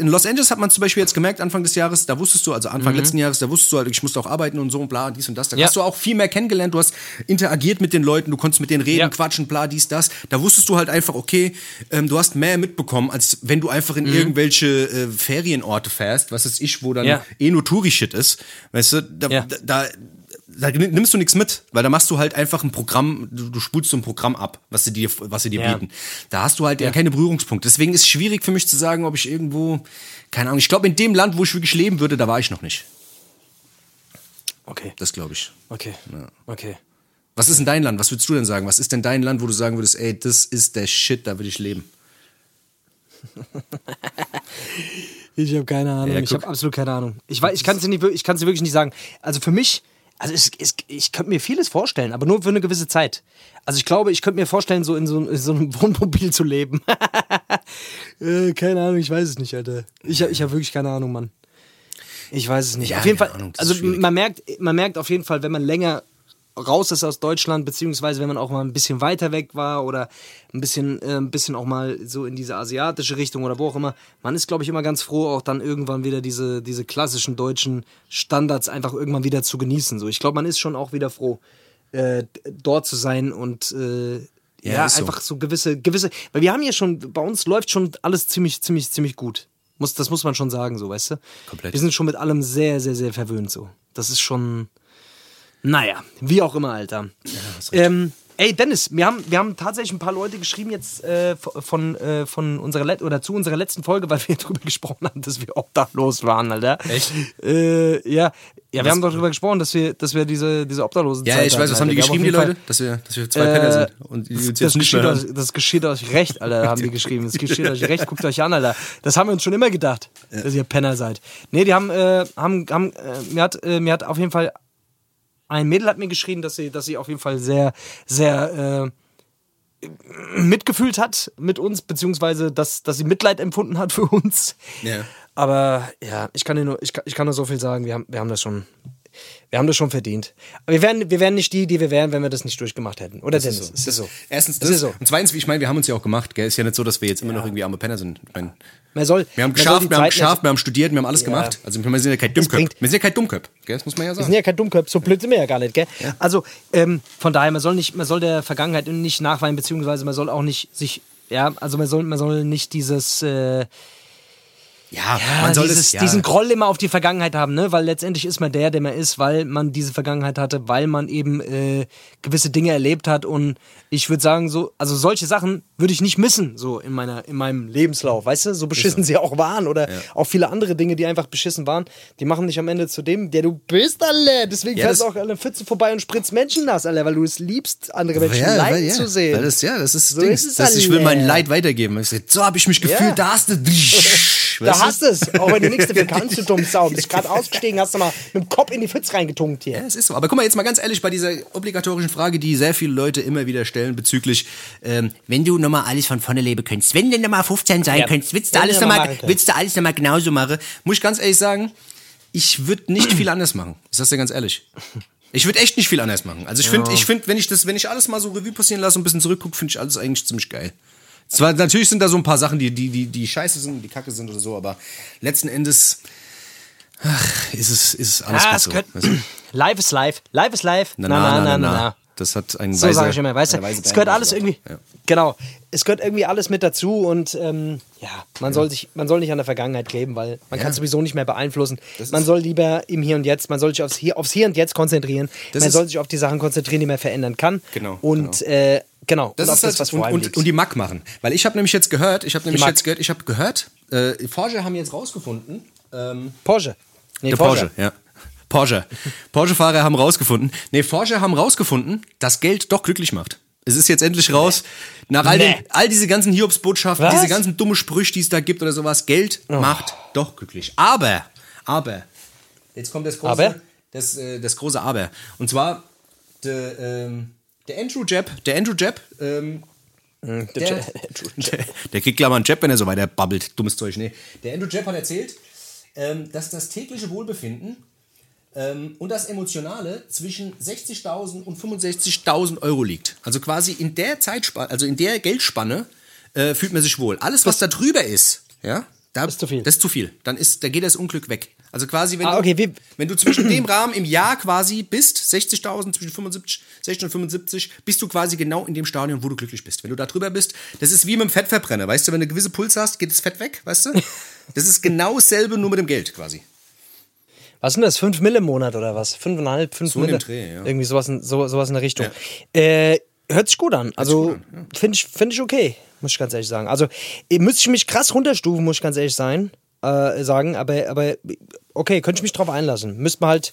in Los Angeles hat man zum Beispiel jetzt gemerkt, Anfang des Jahres, da wusstest du, also Anfang letzten Jahres, da wusstest du halt, ich musste auch arbeiten und so und bla, dies und das. Da Ja. hast du auch viel mehr kennengelernt, du hast interagiert mit den Leuten, du konntest mit denen reden, Ja. quatschen, bla, dies, das. Da wusstest du halt einfach, okay, ähm, du hast mehr mitbekommen, als wenn du einfach in Mhm. irgendwelche äh, Ferienorte fährst, was weiß ich, wo dann Ja. eh nur Touri-Shit ist. Weißt du, da, Ja. da, da da nimmst du nichts mit, weil da machst du halt einfach ein Programm, du, du spulst so ein Programm ab, was sie dir, was sie dir Ja. bieten. Da hast du halt ja. keine Berührungspunkte. Deswegen ist es schwierig für mich zu sagen, ob ich irgendwo, keine Ahnung, ich glaube in dem Land, wo ich wirklich leben würde, da war ich noch nicht. Okay, Das glaube ich. okay, okay. Was ist denn dein Land? Was würdest du denn sagen? Was ist denn dein Land, wo du sagen würdest, ey, das ist der Shit, da will ich leben? Ich habe keine Ahnung. Ja, ich habe absolut keine Ahnung. Ich, weiß, ich kann es dir, nicht wir- ich kann's dir wirklich nicht sagen. Also für mich, also es, es, ich könnte mir vieles vorstellen, aber nur für eine gewisse Zeit. Also ich glaube, ich könnte mir vorstellen, so in so, in so einem Wohnmobil zu leben. äh, keine Ahnung, ich weiß es nicht, Alter. Ich, ich habe wirklich keine Ahnung, Mann. Ich weiß es nicht. Ja, auf jeden keine Fall, Ahnung, also man merkt, man merkt auf jeden Fall, wenn man länger raus ist aus Deutschland, beziehungsweise wenn man auch mal ein bisschen weiter weg war oder ein bisschen, äh, ein bisschen auch mal so in diese asiatische Richtung oder wo auch immer, man ist, glaube ich, immer ganz froh, auch dann irgendwann wieder diese, diese klassischen deutschen Standards einfach irgendwann wieder zu genießen. So, ich glaube, man ist schon auch wieder froh, äh, dort zu sein und äh, Ja, ja, ist so. einfach so gewisse, gewisse, weil wir haben ja schon, bei uns läuft schon alles ziemlich, ziemlich, ziemlich gut. Muss, das muss man schon sagen, so, weißt du? Komplett. Wir sind schon mit allem sehr, sehr, sehr verwöhnt, so. Das ist schon, naja, wie auch immer, Alter. ähm, ey, Dennis, wir haben, wir haben tatsächlich ein paar Leute geschrieben jetzt äh, von, äh, von unserer Let oder zu unserer letzten Folge, weil wir darüber gesprochen haben, dass wir obdachlos waren, Alter. Echt? Äh, ja. Ja, wir haben doch darüber gesprochen, dass wir, dass wir diese, diese obdachlosen Ja, ich weiß, hatten, was haben die geschrieben, die Leute? Dass wir, dass wir zwei Äh, Penner sind und die uns das jetzt nicht geschieht, euch, das geschieht euch recht, Alter, haben die geschrieben. Das geschieht euch recht, guckt euch an, Alter. Das haben wir uns schon immer gedacht, dass ihr Penner seid. Nee, die haben, äh, haben, haben äh, mir, hat, äh, mir hat auf jeden Fall, ein Mädel hat mir geschrieben, dass sie, dass sie auf jeden Fall sehr, sehr äh, mitgefühlt hat mit uns, beziehungsweise dass, dass sie Mitleid empfunden hat für uns. Ja. Aber ja, ich kann dir nur, ich kann, ich kann nur so viel sagen, wir haben, wir haben das schon. Wir haben das schon verdient. Aber wir wären, wir wären nicht die, die wir wären, wenn wir das nicht durchgemacht hätten. Oder Dennis? so. Es ist so. Erstens das. ist so. Und zweitens, wie ich meine, wir haben uns ja auch gemacht, gell? Ist ja nicht so, dass wir jetzt immer noch irgendwie arme Penner sind. Ich meine, Man soll, wir haben geschafft, wir haben geschafft, wir haben studiert, wir haben alles Ja. gemacht. Also wir sind ja kein Dummköpf. Wir sind ja kein Dummköpf, gell? Das muss man ja Wir sind sagen. ja kein Dummköpf, so blöd sind wir ja gar nicht, gell? Also, ähm, von daher, man soll nicht, man soll der Vergangenheit nicht nachweinen, beziehungsweise man soll auch nicht sich, ja, also man soll, man soll nicht dieses, äh, Ja, ja, man soll dieses, das, ja, diesen Groll immer auf die Vergangenheit haben, ne? Weil letztendlich ist man der, der man ist, weil man diese Vergangenheit hatte, weil man eben äh, gewisse Dinge erlebt hat und ich würde sagen, so, also solche Sachen würde ich nicht missen, so in meiner, in meinem Lebenslauf, weißt du? So beschissen sie auch waren oder auch viele andere Dinge, die einfach beschissen waren, die machen dich am Ende zu dem, der du bist, alle. Deswegen Ja, fährst du auch an der Pfütze vorbei und spritzt Menschen nass, alle, weil du es liebst, andere Menschen ja, weil, ja, zu sehen. Weil das, ja, das ist So Ding. ist es das, ich will mein. Leid weitergeben. So habe ich mich gefühlt, Ja. da hast du. Da hast du es, auch wenn du nichts dafür kannst, du dumm Sau. Bist gerade ausgestiegen, hast du mal mit dem Kopf in die Pfütze reingetunkt hier. Ja, es ist so. Aber guck mal jetzt mal ganz ehrlich bei dieser obligatorischen Frage, die sehr viele Leute immer wieder stellen bezüglich, ähm, wenn du nochmal alles von vorne leben könntest, wenn du nochmal 15 sein Ja. könntest, willst du alles noch nochmal, könntest. willst du alles nochmal genauso machen? Muss ich ganz ehrlich sagen, ich würde nicht viel anders machen. Ich sag's dir ganz ehrlich. Ich würde echt nicht viel anders machen. Also ich finde, ich finde, wenn ich das, wenn ich alles mal so Revue passieren lasse und ein bisschen zurückgucke, finde ich alles eigentlich ziemlich geil. Zwar, natürlich sind da so ein paar Sachen, die, die, die, die scheiße sind, die kacke sind oder so, aber letzten Endes, ach, ist es, ist es alles Ah, gut es so. gehört, weißt du? live is live. Live is live. Na, na, na, na, na. Das hat ein So weiser, sage ich immer, weißt du? Es gehört alles irgendwie. Ja. Genau. Es gehört irgendwie alles mit dazu und ähm, ja, man soll sich, man soll nicht an der Vergangenheit kleben, weil man kann es sowieso nicht mehr beeinflussen. Man soll lieber im Hier und Jetzt, man soll sich aufs Hier, aufs Hier und Jetzt konzentrieren. Das man soll sich auf die Sachen konzentrieren, die man verändern kann. Genau, Und äh, genau. Das und ist das, was und, und, und die Mack machen. Weil ich habe nämlich jetzt gehört, ich habe nämlich jetzt gehört, ich habe gehört, äh, Porsche haben jetzt rausgefunden, ähm, Porsche. Nee, der Porsche, ja. Porsche. Porsche-Fahrer haben rausgefunden. Nee, Porsche haben rausgefunden, dass Geld doch glücklich macht. Es ist jetzt endlich raus. Nach all, den, Nee. all diese ganzen Hiobsbotschaften, Was? Oh. diese ganzen dumme Sprüche, die es da gibt oder sowas, Geld macht doch glücklich. Aber, aber, jetzt kommt das große, Aber? Das, äh, das große Aber. Und zwar, der, ähm, der Andrew Jepp, der Andrew Jepp, ähm, der, der, der kriegt klar mal einen Jab, wenn er so weiter babbelt. Dummes Zeug, nee. Der Andrew Jepp hat erzählt, ähm, dass das tägliche Wohlbefinden und das Emotionale zwischen 60.000 und 65.000 Euro liegt. Also quasi in der Zeitspanne, also in der Geldspanne äh, fühlt man sich wohl. Alles, was da drüber ist, ja, da, Ist zu viel. Das ist zu viel. Dann ist, da geht das Unglück weg. Also quasi, wenn, Ah, okay, du, wenn du zwischen dem Rahmen im Jahr quasi bist, 60.000 zwischen 75, 60 und 75, bist du quasi genau in dem Stadion, wo du glücklich bist. Wenn du da drüber bist, das ist wie mit dem Fettverbrenner. Weißt du, wenn du eine gewisse Puls hast, geht das Fett weg, weißt du? Das ist genau dasselbe, nur mit dem Geld quasi. Was sind das? 5 Mill im Monat oder was? 5,5, 5 So Mille? Dreh, ja. Irgendwie sowas in, so, sowas in der Richtung. Äh, hört sich gut an. Also finde ich, find ich okay, muss ich ganz ehrlich sagen. Also müsste ich mich krass runterstufen, muss ich ganz ehrlich sein, äh, sagen. Aber, aber okay, könnte ich mich drauf einlassen. Müsste man halt,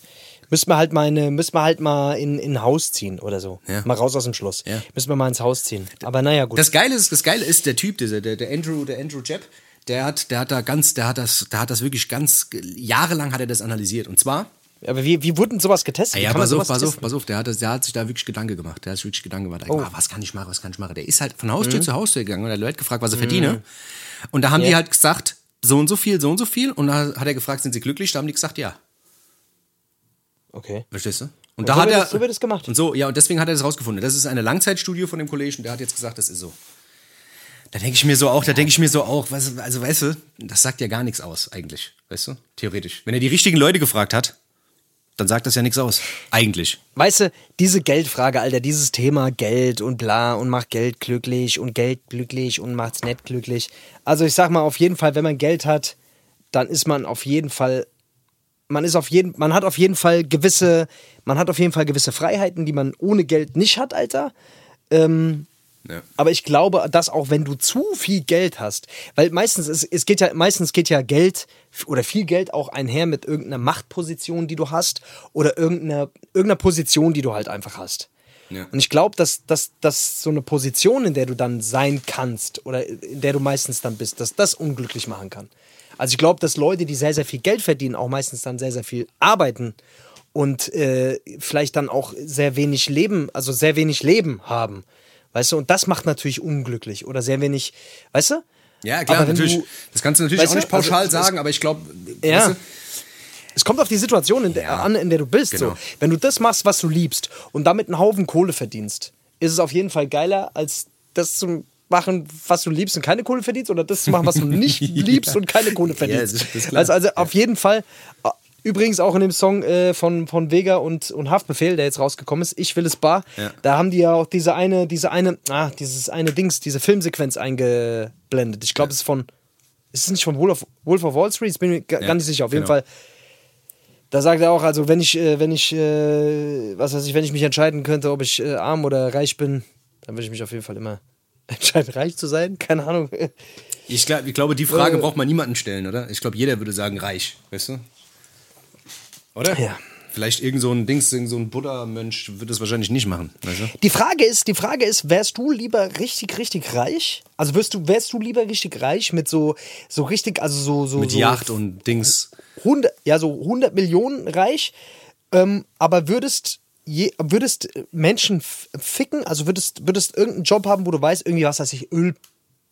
müsste man halt meine, müsste man halt mal in, in ein Haus ziehen oder so. Ja. Mal raus aus dem Schloss. Ja. Müssen wir mal ins Haus ziehen. Aber naja, gut. Das Geile ist, das Geile ist, der Typ, dieser, der, der Andrew, der Andrew Jepp, der hat, der hat da ganz, der hat das, der hat das wirklich ganz, jahrelang hat er das analysiert. Und zwar, aber wie, wie wurde denn sowas getestet? Ja, pass auf, pass auf, pass auf, der hat, der hat sich da wirklich Gedanken gemacht. Der hat sich wirklich Gedanken gemacht. Oh. Ah, was kann ich machen, was kann ich machen? Der ist halt von Haustür Mhm. zu Haustür gegangen und hat Leute gefragt, was er verdiene. Und da haben die Ja. halt gesagt, so und so viel, so und so viel. Und da hat er gefragt, sind sie glücklich? Da haben die gesagt, ja. Okay. Verstehst du? Und, Und da so hat er. das- so wird das gemacht. Und so, ja, und deswegen hat er das rausgefunden. Das ist eine Langzeitstudie von dem Kollegen der hat jetzt gesagt, das ist so. Da denke ich mir so auch, da denke ich mir so auch, was, also weißt du, das sagt ja gar nichts aus, eigentlich. Weißt du? Theoretisch. Wenn er die richtigen Leute gefragt hat, dann sagt das ja nichts aus. Eigentlich. Weißt du, diese Geldfrage, Alter, dieses Thema Geld und bla und macht Geld glücklich und Geld glücklich und macht's nicht glücklich. Also ich sag mal, auf jeden Fall, wenn man Geld hat, dann ist man auf jeden Fall, man ist auf jeden, man hat auf jeden Fall gewisse, man hat auf jeden Fall gewisse Freiheiten, die man ohne Geld nicht hat, Alter. Ähm, Ja. aber ich glaube, dass auch wenn du zu viel Geld hast, weil meistens es, es geht ja meistens geht ja Geld oder viel Geld auch einher mit irgendeiner Machtposition, die du hast oder irgendeiner irgendeiner Position, die du halt einfach hast. Ja. Und ich glaube, dass, dass, dass so eine Position, in der du dann sein kannst oder in der du meistens dann bist, dass das unglücklich machen kann. Also ich glaube, dass Leute, die sehr, sehr viel Geld verdienen, auch meistens dann sehr, sehr viel arbeiten und äh, vielleicht dann auch sehr wenig Leben, also sehr wenig Leben haben. Weißt du, und das macht natürlich unglücklich oder sehr wenig, weißt du? Ja, klar, natürlich. du- das kannst du natürlich auch nicht pauschal also, sagen, aber ich glaube, Ja. weißt du, Es kommt auf die Situation in der, Ja. an, in der du bist. Genau. So. Wenn du das machst, was du liebst und damit einen Haufen Kohle verdienst, ist es auf jeden Fall geiler, als das zu machen, was du liebst und keine Kohle verdienst oder das zu machen, was du nicht liebst und keine Kohle verdienst. das ist- das ist klar. also, also auf jeden Fall. Übrigens auch in dem Song äh, von, von Vega und, und Haftbefehl, der jetzt rausgekommen ist, Ich will es bar, Ja. da haben die ja auch diese eine, diese eine, ah, dieses eine Dings, diese Filmsequenz eingeblendet. Ich glaube, es ist von, ist es nicht von Wolf of, Wolf of Wall Street? Ich bin mir Ja, gar nicht sicher. Auf jeden genau. Fall da sagt er auch, also wenn ich, äh, wenn ich, äh, was weiß ich, wenn ich mich entscheiden könnte, ob ich äh, arm oder reich bin, dann würde ich mich auf jeden Fall immer entscheiden, reich zu sein. Keine Ahnung. ich, glaub, ich glaube, die Frage braucht man niemanden stellen, oder? Ich glaube, jeder würde sagen reich, weißt du? Oder? Ja. Vielleicht irgend so ein Dings, irgend so ein Buddha-Mönch würde es wahrscheinlich nicht machen, weißt du? Die Frage ist, die Frage ist, wärst du lieber richtig, richtig reich? Also wirst du, wärst du lieber richtig reich mit so, so richtig, also so, so, Mit so Yacht und Dings. 100, ja, so 100 Millionen reich, ähm, aber würdest, je, würdest Menschen ficken, also würdest, würdest irgendeinen Job haben, wo du weißt, irgendwie, was weiß ich,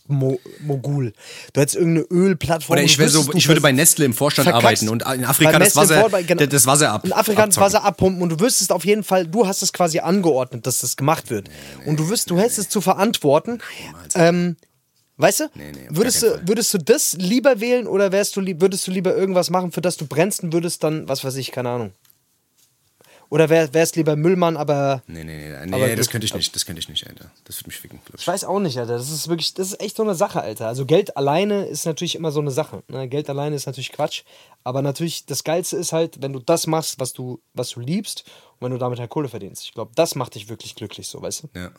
Ölmogul. Du hättest irgendeine Ölplattform. Oder ich, wär so, ich würde bei Nestle im Vorstand verkackst. arbeiten und in Afrika das Wasser, genau. das Wasser ab. In Afrika das. Wasser abpumpen und du wüsstest auf jeden Fall, du hast es quasi angeordnet, dass das gemacht wird. und du wirst, du hättest es zu verantworten. Ähm, weißt du? Nee, nee, würdest, du würdest du das lieber wählen oder wärst du, würdest du lieber irgendwas machen, für das du brennst und würdest dann, was weiß ich, keine Ahnung. Oder wär, wärst lieber Müllmann, aber Nee, nee, nee, Aber nee das könnte ich nicht, das könnte ich nicht, Alter. Das würde mich ficken, ich ich. weiß auch nicht, Alter. Das ist wirklich, das ist echt so eine Sache, Alter. Also Geld alleine ist natürlich immer so eine Sache. Ne? Geld alleine ist natürlich Quatsch. Aber natürlich, das Geilste ist halt, wenn du das machst, was du, was du liebst und wenn du damit halt Kohle verdienst. Ich glaube, das macht dich wirklich glücklich, so, weißt du? Ja.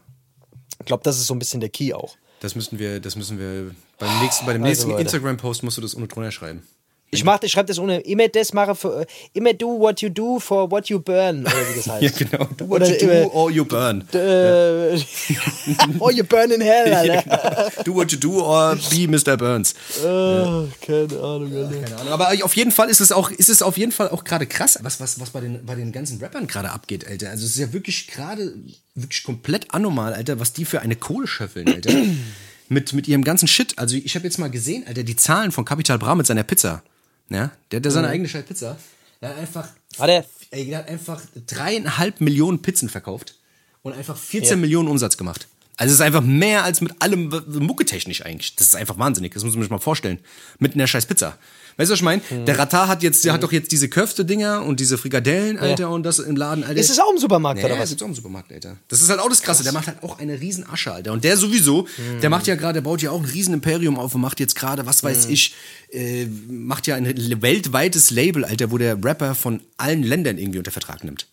Ich glaube, das ist so ein bisschen der Key auch. Das müssen wir, das müssen wir beim nächsten, bei dem Also, nächsten Leute. Instagram-Post musst du das ohne drunter schreiben. Ich mach, ich schreibe das ohne, immer das mache für, äh, immer do what you do for what you burn, oder wie das heißt. Ja, genau. Do what Oder you do or you burn. Äh, oh, you burn in hell, Alter. Do what you do or be Mr. Burns. Oh, keine Ahnung, Alter. Keine Ahnung. Aber auf jeden Fall ist es auch, ist es auf jeden Fall auch gerade krass, was, was, was bei den, bei den ganzen Rappern gerade abgeht, Alter. Also es ist ja wirklich gerade wirklich komplett anormal, Alter, was die für eine Kohle schöffeln, Alter. mit, mit ihrem ganzen Shit. Also ich habe jetzt mal gesehen, Alter, die Zahlen von Capital Bra mit seiner Pizza. Ja, der hat ja seine eigene scheiß Pizza. Der hat einfach, Hat er? ey, der hat einfach dreieinhalb Millionen Pizzen verkauft und einfach 14 Ja. Millionen Umsatz gemacht. Also es ist einfach mehr als mit allem mucketechnisch eigentlich. Das ist einfach wahnsinnig. Das muss man sich mal vorstellen. Mit einer scheiß Pizza. Weißt du, was ich meine? Mhm. Der Ratar hat jetzt, der hat doch jetzt diese Köfte-Dinger und diese Frikadellen, Alter, und das im Laden, Alter. Ist es auch im Supermarkt Ja, oder ja, was? gibt's auch im Supermarkt, Alter. Das ist halt auch das Krasse. Der macht halt auch eine riesen Asche, Alter. Und der sowieso, der macht ja gerade, der baut ja auch ein riesen Imperium auf und macht jetzt gerade, was weiß ich, äh, macht ja ein weltweites Label, Alter, wo der Rapper von allen Ländern irgendwie unter Vertrag nimmt.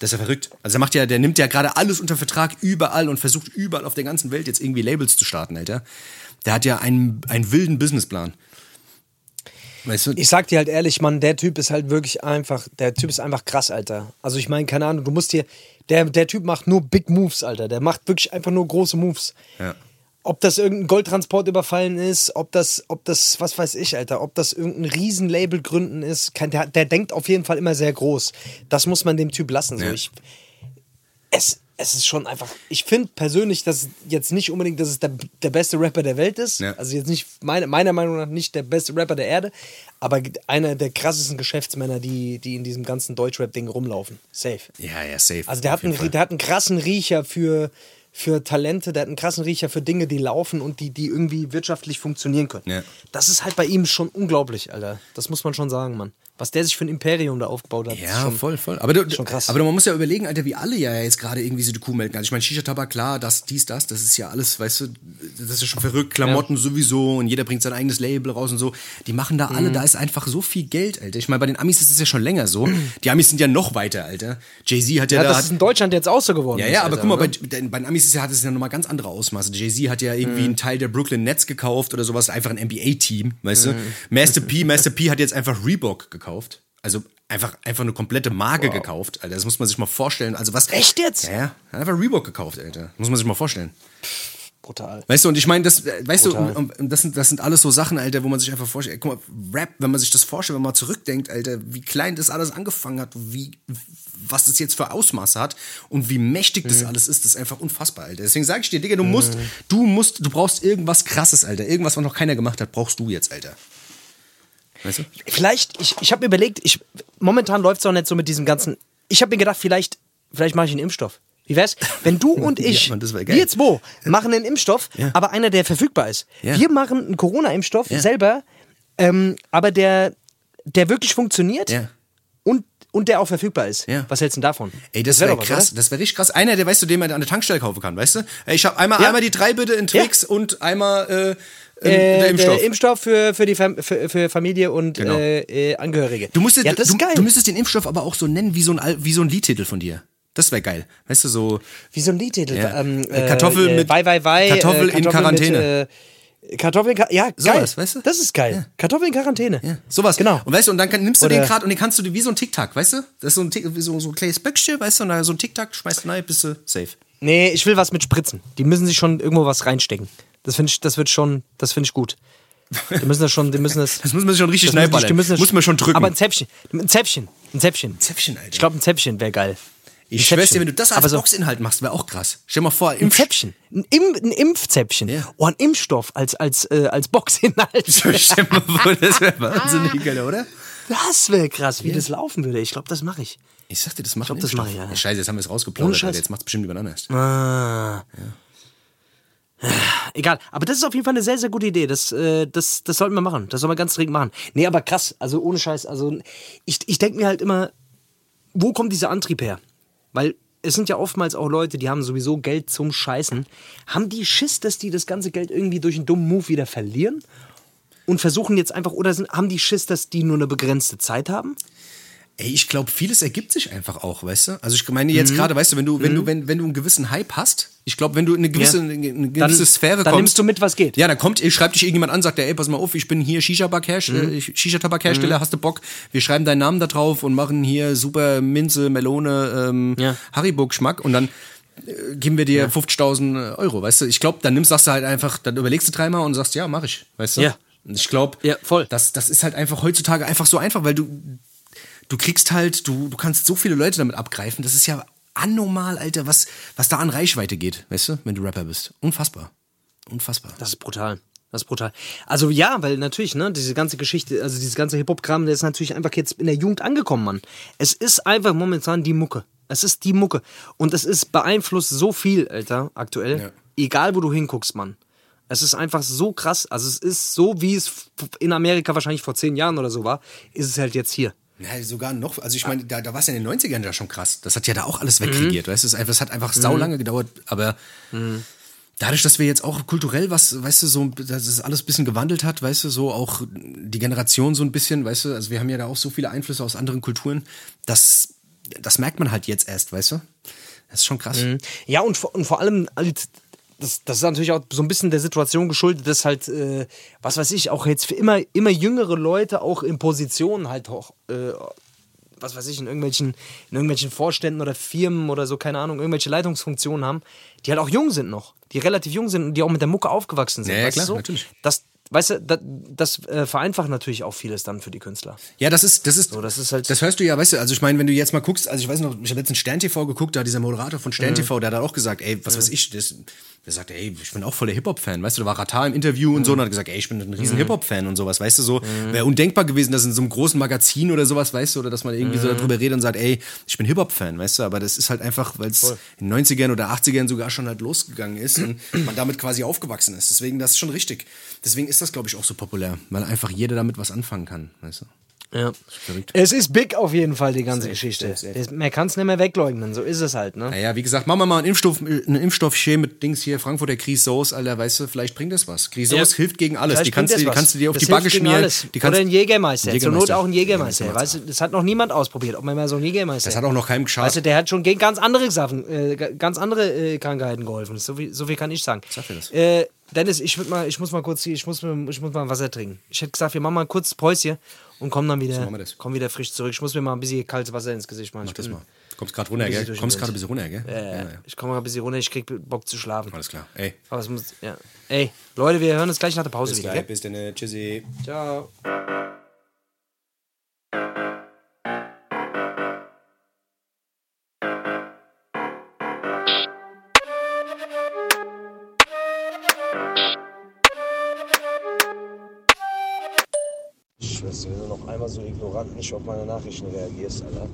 Das ist ja verrückt. Also er macht ja, der nimmt ja gerade alles unter Vertrag überall und versucht überall auf der ganzen Welt jetzt irgendwie Labels zu starten, Alter. Der hat ja einen, einen wilden Businessplan. Weißt du? Ich sag dir halt ehrlich, Mann, der Typ ist halt wirklich einfach, der Typ ist einfach krass, Alter. Also ich meine, keine Ahnung, du musst dir, der, der Typ macht nur Big Moves, Alter. Der macht wirklich einfach nur große Moves. Ja. Ob das irgendein Goldtransport überfallen ist, ob das, ob das, was weiß ich, Alter, ob das irgendein Riesenlabel gründen ist, kein, der, der denkt auf jeden Fall immer sehr groß. Das muss man dem Typ lassen. So. Ja. Ich, es, es ist schon einfach. Ich finde persönlich, dass jetzt nicht unbedingt, dass es der, der beste Rapper der Welt ist. Ja. Also jetzt nicht, meine, meiner Meinung nach nicht der beste Rapper der Erde, aber einer der krassesten Geschäftsmänner, die, die in diesem ganzen Deutschrap-Ding rumlaufen. Safe. Ja, ja, safe. Also der hat, einen, der hat einen krassen Riecher für, für Talente, der hat einen krassen Riecher für Dinge, die laufen und die, die irgendwie wirtschaftlich funktionieren können. Ja. Das ist halt bei ihm schon unglaublich, Alter. Das muss man schon sagen, Mann. Was der sich für ein Imperium da aufgebaut hat. ist Ja, schon, voll, voll. Aber, du, schon krass. aber man muss ja überlegen, Alter, wie alle ja jetzt gerade irgendwie so die Kuh melken. Also ich meine, Shisha-Tabak, klar, das, dies, das, das ist ja alles, weißt du, das ist ja schon verrückt. Klamotten sowieso und jeder bringt sein eigenes Label raus und so. Die machen da Mhm. alle, da ist einfach so viel Geld, Alter. Ich meine, bei den Amis ist es ja schon länger so. Die Amis sind ja noch weiter, Alter. Jay-Z hat ja, ja, da... das ist in Deutschland jetzt auch so geworden. ja, ist, ja, aber Alter, guck mal, bei, bei den Amis ist ja, hat es ja nochmal ganz andere Ausmaße. Jay-Z hat ja irgendwie Mhm. einen Teil der Brooklyn Nets gekauft oder sowas, einfach ein NBA-Team, weißt Mhm. du? Master P, Master P hat jetzt einfach Reebok gekauft. Also einfach, einfach eine komplette Marke gekauft, Alter. Das muss man sich mal vorstellen. Also was. Echt jetzt? Ja, ja. Einfach Reebok gekauft, Alter. Muss man sich mal vorstellen. Brutal. Weißt du, und ich meine, das, äh, weißt Brutal. du, und, und das, sind, das sind alles so Sachen, Alter, wo man sich einfach vorstellt, guck mal, Rap, wenn man sich das vorstellt, wenn man zurückdenkt, Alter, wie klein das alles angefangen hat, wie, was das jetzt für Ausmaße hat und wie mächtig das Mhm. alles ist, das ist einfach unfassbar, Alter. Deswegen sage ich dir, Digga, du musst, du musst, du brauchst irgendwas krasses, Alter. Irgendwas, was noch keiner gemacht hat, brauchst du jetzt, Alter. Weißt du? Vielleicht, ich, ich habe mir überlegt, ich, momentan läuft es auch nicht so mit diesem ganzen. Ich habe mir gedacht, vielleicht, vielleicht mache ich einen Impfstoff. Wie wär's, wenn du und ich, Ja, Mann, das wär wir zwei, machen einen Impfstoff, Ja. aber einer, der verfügbar ist. Ja. Wir machen einen Corona-Impfstoff Ja. selber, ähm, aber der, der wirklich funktioniert Ja. und, und der auch verfügbar ist. Ja. Was hältst du denn davon? Ey, das, wär wäre was, krass. oder? Das wäre richtig krass. Einer, der weißt du, den man an der Tankstelle kaufen kann, weißt du? Ey, Ich habe einmal, Ja. einmal die drei bitte in Twix und einmal äh, äh, Äh, der Impfstoff. Der Impfstoff für, für, die Fam für, für Familie und Genau. äh, äh, Angehörige. Du, musstest, ja, das ist geil. du müsstest den Impfstoff aber auch so nennen wie so ein, wie so ein Liedtitel von dir. Das wäre geil. Weißt du, so. Wie so ein Liedtitel. Ja. Ähm, Äh, Kartoffel mit- Wei, wei, wei, Kartoffel äh, in Quarantäne. Mit, äh, Kartoffeln, ja, geil. Sowas, weißt du? Das ist geil. Kartoffeln in Quarantäne. Ja, sowas. Genau. Und weißt du, und dann nimmst du Oder- den gerade und den kannst du dir wie so ein Tic-Tac, weißt du? Das ist so ein, Tic- wie so, so ein kleines Böckchen, weißt du? Und da so ein Tic-Tac, schmeißt du rein, bist du safe. Nee, ich will was mit Spritzen. Die müssen sich schon irgendwo was reinstecken. Das finde ich, das wird schon, das finde ich gut. Die müssen das schon, die müssen das. Das muss man sich schon richtig müssen schnell die müssen Muss man schon drücken. Aber ein Zäpfchen. Ein Zäpfchen. Ein Zäpfchen. Ein Zäpfchen, Alter. Ich glaube, ein Zäpfchen wäre geil. ich schwör's dir, wenn du das als so- Boxinhalt machst, wäre auch krass. Stell dir mal vor, Ein Impf Zäpfchen. Ein, Im, ein Impfzäpfchen. Ja. Oh, ein Impfstoff als, als, äh, als Boxinhalt. Stell mal vor, das wäre wahnsinnig, Alter, oder? Das wäre krass, wie das laufen würde. Ich glaube, das mache ich. Ich sag dir, das macht glaub, einen das mach ich, ja. Scheiße, jetzt haben wir es rausgeplaudert. Jetzt macht's bestimmt jemand anders. Ah. Egal, aber das ist auf jeden Fall eine sehr, sehr gute Idee. Das, äh, das, das sollten wir machen. Das soll man ganz dringend machen. Nee, aber krass, also ohne Scheiß. Also ich, ich denke mir halt immer, wo kommt dieser Antrieb her? Weil es sind ja oftmals auch Leute, die haben sowieso Geld zum Scheißen. Haben die Schiss, dass die das ganze Geld irgendwie durch einen dummen Move wieder verlieren? Und versuchen jetzt einfach, oder sind, haben die Schiss, dass die nur eine begrenzte Zeit haben? Ey, ich glaube, vieles ergibt sich einfach auch, weißt du? Also ich meine jetzt gerade, weißt du, wenn du, wenn du, wenn, wenn du einen gewissen Hype hast, ich glaube, wenn du in eine gewisse, Ja. eine, eine Dann- gewisse Sphäre dann kommst. nimmst du mit, was geht. Ja, dann kommt, schreibt dich irgendjemand an, sagt, ey, pass mal auf, ich bin hier Mhm. äh, Shisha-Tabak-Hersteller, hast du Bock? Wir schreiben deinen Namen da drauf und machen hier super Minze, Melone, ähm, Ja. Haribo-Geschmack und dann äh, geben wir dir 50.000 Euro, weißt du? Ich glaube, dann nimmst, sagst du halt einfach, dann überlegst du dreimal und sagst, ja, mach ich, weißt du? Ja. Ich glaube, Ja, voll. das, das ist halt einfach heutzutage einfach so einfach, weil du, du kriegst halt, du, du kannst so viele Leute damit abgreifen. Das ist ja anormal, Alter, was, was da an Reichweite geht, weißt du, wenn du Rapper bist. Unfassbar. Unfassbar. Das ist brutal. Das ist brutal. Also ja, weil natürlich, ne, diese ganze Geschichte, also dieses ganze Hip-Hop-Kram, der ist natürlich einfach jetzt in der Jugend angekommen, Mann. Es ist einfach momentan die Mucke. Es ist die Mucke. Und es ist beeinflusst so viel, Alter, aktuell. Ja. egal wo du hinguckst, Mann. Es ist einfach so krass. Also es ist so, wie es in Amerika wahrscheinlich vor zehn Jahren oder so war, ist es halt jetzt hier. Ja, sogar noch, also ich meine, da, da war es ja in den 90ern ja schon krass. Das hat ja da auch alles wegregiert, weißt du? Es ist einfach- hat einfach saulange gedauert, aber dadurch, dass wir jetzt auch kulturell was, weißt du, so, dass es alles ein bisschen gewandelt hat, weißt du, so auch die Generation so ein bisschen, weißt du, also wir haben ja da auch so viele Einflüsse aus anderen Kulturen, das, das merkt man halt jetzt erst, weißt du? Das ist schon krass. Ja, und, vor- und vor allem, halt, das, das ist natürlich auch so ein bisschen der Situation geschuldet, dass halt, äh, was weiß ich, auch jetzt für immer, immer jüngere Leute auch in Positionen halt auch, äh, was weiß ich, in irgendwelchen, in irgendwelchen Vorständen oder Firmen oder so, keine Ahnung, irgendwelche Leitungsfunktionen haben, die halt auch jung sind noch, die relativ jung sind und die auch mit der Mucke aufgewachsen sind. Ja, ja, klar, so? natürlich. Das, weißt du, das, das äh, vereinfacht natürlich auch vieles dann für die Künstler. Ja, das ist, das ist, So, das ist halt- das hörst du ja, weißt du, also ich meine, wenn du jetzt mal guckst, also ich weiß noch, ich habe letztens Stern TV geguckt, da hat dieser Moderator von Mhm. Stern TV, der hat auch gesagt, ey, was weiß ich, das, der sagt, ey, ich bin auch voll der Hip-Hop-Fan, weißt du, da war Ratar im Interview und so Mhm. und hat gesagt, ey, ich bin ein riesen Hip-Hop-Fan und sowas, weißt du, so, wäre undenkbar gewesen, dass in so einem großen Magazin oder sowas, weißt du, oder dass man irgendwie Mhm. so darüber redet und sagt, ey, ich bin Hip-Hop-Fan, weißt du, aber das ist halt einfach, weil es in den 90ern oder 80ern sogar schon halt losgegangen ist und man damit quasi aufgewachsen ist, deswegen, das ist schon richtig. Deswegen ist das, glaube ich, auch so populär, weil einfach jeder damit was anfangen kann, weißt du. Ja. verrückt. Es ist big auf jeden Fall, die ganze Safe, Geschichte. safe, safe. Das- Man kann es nicht mehr wegleugnen, so ist es halt, ne? Naja, wie gesagt, machen wir mal einen Impfstoff, einen Impfstoffschäme mit Dings hier, Frankfurter Grisauce, Alter, weißt du, vielleicht bringt das was. Grisauce Ja. hilft gegen alles. Vielleicht Die kannst, du, das die kannst du dir auf was. die Das Backe schmieren. Die kannst, Oder ein Jägermeister. Ein Zur Not auch ein Jägermeister. Jägermeister. Weißt du, das hat noch niemand ausprobiert, ob man mal so einen Jägermeister. Das hat auch noch keinem geschadet. Weißt du, der hat schon gegen ganz andere Sachen, äh, ga- ganz andere äh, Krankheiten geholfen. So viel, so viel kann ich sagen. Sag dir das. Äh, Dennis, ich, würd mal, ich muss mal kurz, hier- ich muss, ich muss mal Wasser trinken. Ich hätte gesagt, wir machen mal kurzes Päuschen und kommen dann wieder, das. kommen wieder frisch zurück. Ich muss mir mal ein bisschen kaltes Wasser ins Gesicht machen. Mach das mal. Du kommst gerade runter, gell? Kommst gerade ein bisschen runter, gell? Äh, Ja, ja. Ich komme mal ein bisschen runter, ich krieg Bock zu schlafen. Alles klar. Ey. Aber es muss, ja. Ey, Leute, wir hören uns gleich nach der Pause wieder. Gell? bis dann. Tschüssi. Ciao. Einmal so ignorant nicht auf meine Nachrichten reagierst, Alter,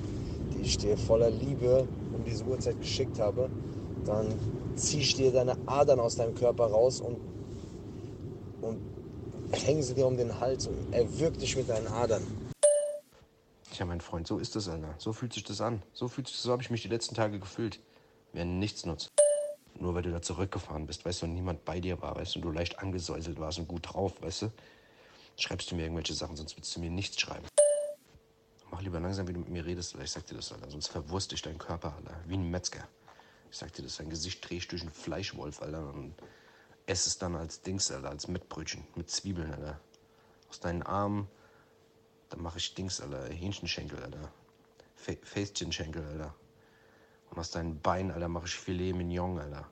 die ich dir voller Liebe um diese Uhrzeit geschickt habe, dann zieh ich dir deine Adern aus deinem Körper raus und, und hänge sie dir um den Hals und erwürg dich mit deinen Adern. Tja, mein Freund, so ist es, Alter. So fühlt sich das an. So fühlt sich, so habe ich mich die letzten Tage gefühlt. Wie ein Nichtsnutz. Nur weil du da zurückgefahren bist, weißt du, und niemand bei dir war, weißt du, und du leicht angesäuselt warst und gut drauf, weißt du. Schreibst du mir irgendwelche Sachen, sonst willst du mir nichts schreiben. Mach lieber langsam, wie du mit mir redest, Alter. Ich sag dir das, Alter. Sonst verwurst ich deinen Körper, Alter. Wie ein Metzger. Ich sag dir das, dein Gesicht dreh ich durch einen Fleischwolf, Alter. Und ess es dann als Dings, Alter, als Mettbrötchen. Mit Zwiebeln, Alter. Aus deinen Armen dann mache ich Dings, Alter. Hähnchenschenkel, Alter. Fa- Fästchenschenkel, Alter. Und aus deinen Beinen, Alter, mache ich Filet Mignon, Alter.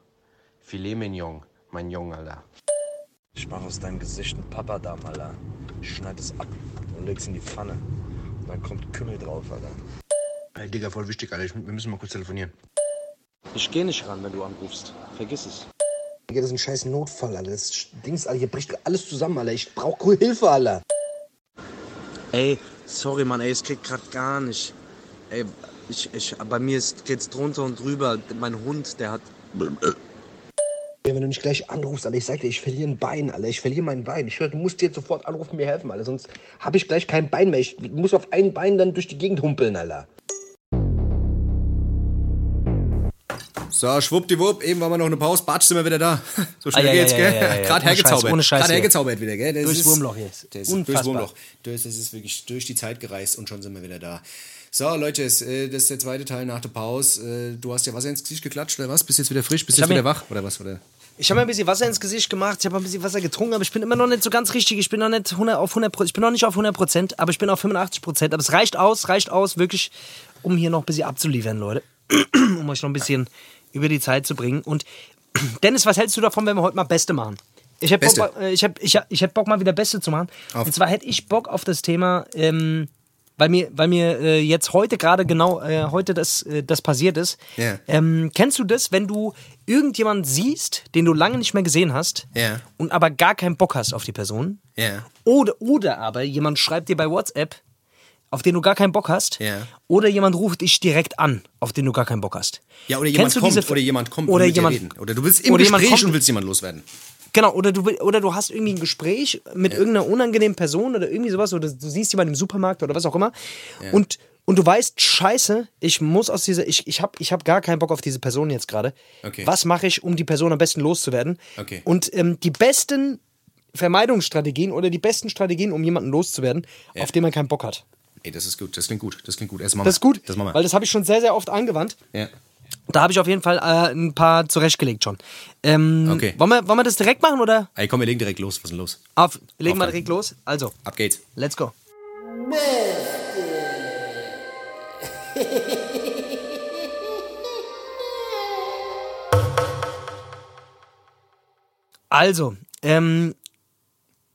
Filet Mignon, mein Jung, Alter. Ich mach aus deinem Gesicht einen Papadam, Alter. Ich schneid es ab und leg's in die Pfanne. Und dann kommt Kümmel drauf, Alter. Ey, Digga, voll wichtig, Alter. Ich, wir müssen mal kurz telefonieren. Ich gehe nicht ran, wenn du anrufst. Vergiss es. Digga, das ist ein scheiß Notfall, Alter. Das Dings, Alter, hier bricht alles zusammen, Alter. Ich brauch Hilfe, Alter. Ey, sorry, Mann, ey, es geht grad gar nicht. Ey, ich, ich, bei mir ist, geht's drunter und drüber. Mein Hund, der hat. Wenn du nicht gleich anrufst, Alter, ich sag dir, ich verliere ein Bein, Alter. Ich verliere mein Bein. Ich höre, du musst jetzt sofort anrufen, mir helfen, Alter. Sonst habe ich gleich kein Bein mehr. Ich muss auf ein Bein dann durch die Gegend humpeln, Alter. So, schwuppdiwupp, eben war mal noch eine Pause, Batsch, sind wir wieder da. So schnell Ah, ja, geht's, ja, ja, gell? ja, ja, ja. Gerade hergezaubert. ohne Scheiß Gerade hier. hergezaubert wieder, gell? Das Durchs ist- Wurmloch jetzt. Das ist Unfassbar. durchs Wurmloch. Das ist wirklich durch die Zeit gereist und schon sind wir wieder da. So, Leute, äh, das ist der zweite Teil nach der Pause. Äh, Du hast ja Wasser ins Gesicht geklatscht, oder was? Bist jetzt wieder frisch? Bist hab jetzt wieder wach, oder was? Oder? Ich habe mir ein bisschen Wasser ins Gesicht gemacht, ich habe ein bisschen Wasser getrunken, aber ich bin immer noch nicht so ganz richtig. Ich bin noch nicht 100 auf 100 Prozent. Ich bin noch nicht auf 100 Prozent, aber ich bin auf 85 Prozent. Aber es reicht aus, reicht aus, wirklich, um hier noch ein bisschen abzuliefern, Leute. um euch noch ein bisschen über die Zeit zu bringen. Und Dennis, was hältst du davon, wenn wir heute mal Beste machen? Ich hätte. Bock, äh, ich hab, ich, hab, ich hätt Bock, mal wieder Beste zu machen. Auf. Und zwar hätte ich Bock auf das Thema, ähm, weil mir, weil mir äh, jetzt heute gerade genau äh, heute das, äh, das passiert ist. Ja. Ähm, kennst du das, wenn du irgendjemanden siehst, den du lange nicht mehr gesehen hast Ja. und aber gar keinen Bock hast auf die Person? Ja. Oder, oder aber jemand schreibt dir bei WhatsApp auf den du gar keinen Bock hast, Ja. oder jemand ruft dich direkt an, auf den du gar keinen Bock hast. Ja, oder jemand Kennst du kommt, diese- oder jemand kommt oder jemand, dir reden. Oder du bist im Gespräch kommt- und willst jemand loswerden. Genau, oder du, oder du hast irgendwie ein Gespräch mit irgendeiner unangenehmen Person oder irgendwie sowas, oder du siehst jemanden im Supermarkt oder was auch immer und, und du weißt, scheiße, ich muss aus dieser, ich, ich habe ich hab gar keinen Bock auf diese Person jetzt gerade. Okay. Was mache ich, um die Person am besten loszuwerden? Okay. Und ähm, die besten Vermeidungsstrategien oder die besten Strategien, um jemanden loszuwerden, auf den man keinen Bock hat. Ey, das ist gut, das klingt gut, das klingt gut. Das, machen Das ist gut, Das machen wir. weil das habe ich schon sehr, sehr oft angewandt. ja. Da habe ich auf jeden Fall äh, ein paar zurechtgelegt schon. Ähm, Okay. wollen, wir, wollen wir das direkt machen oder? Ey, komm, wir legen direkt los. Was ist denn los? Auf, wir legen dann. direkt los. Also, Ab geht's. let's go. Also, ähm,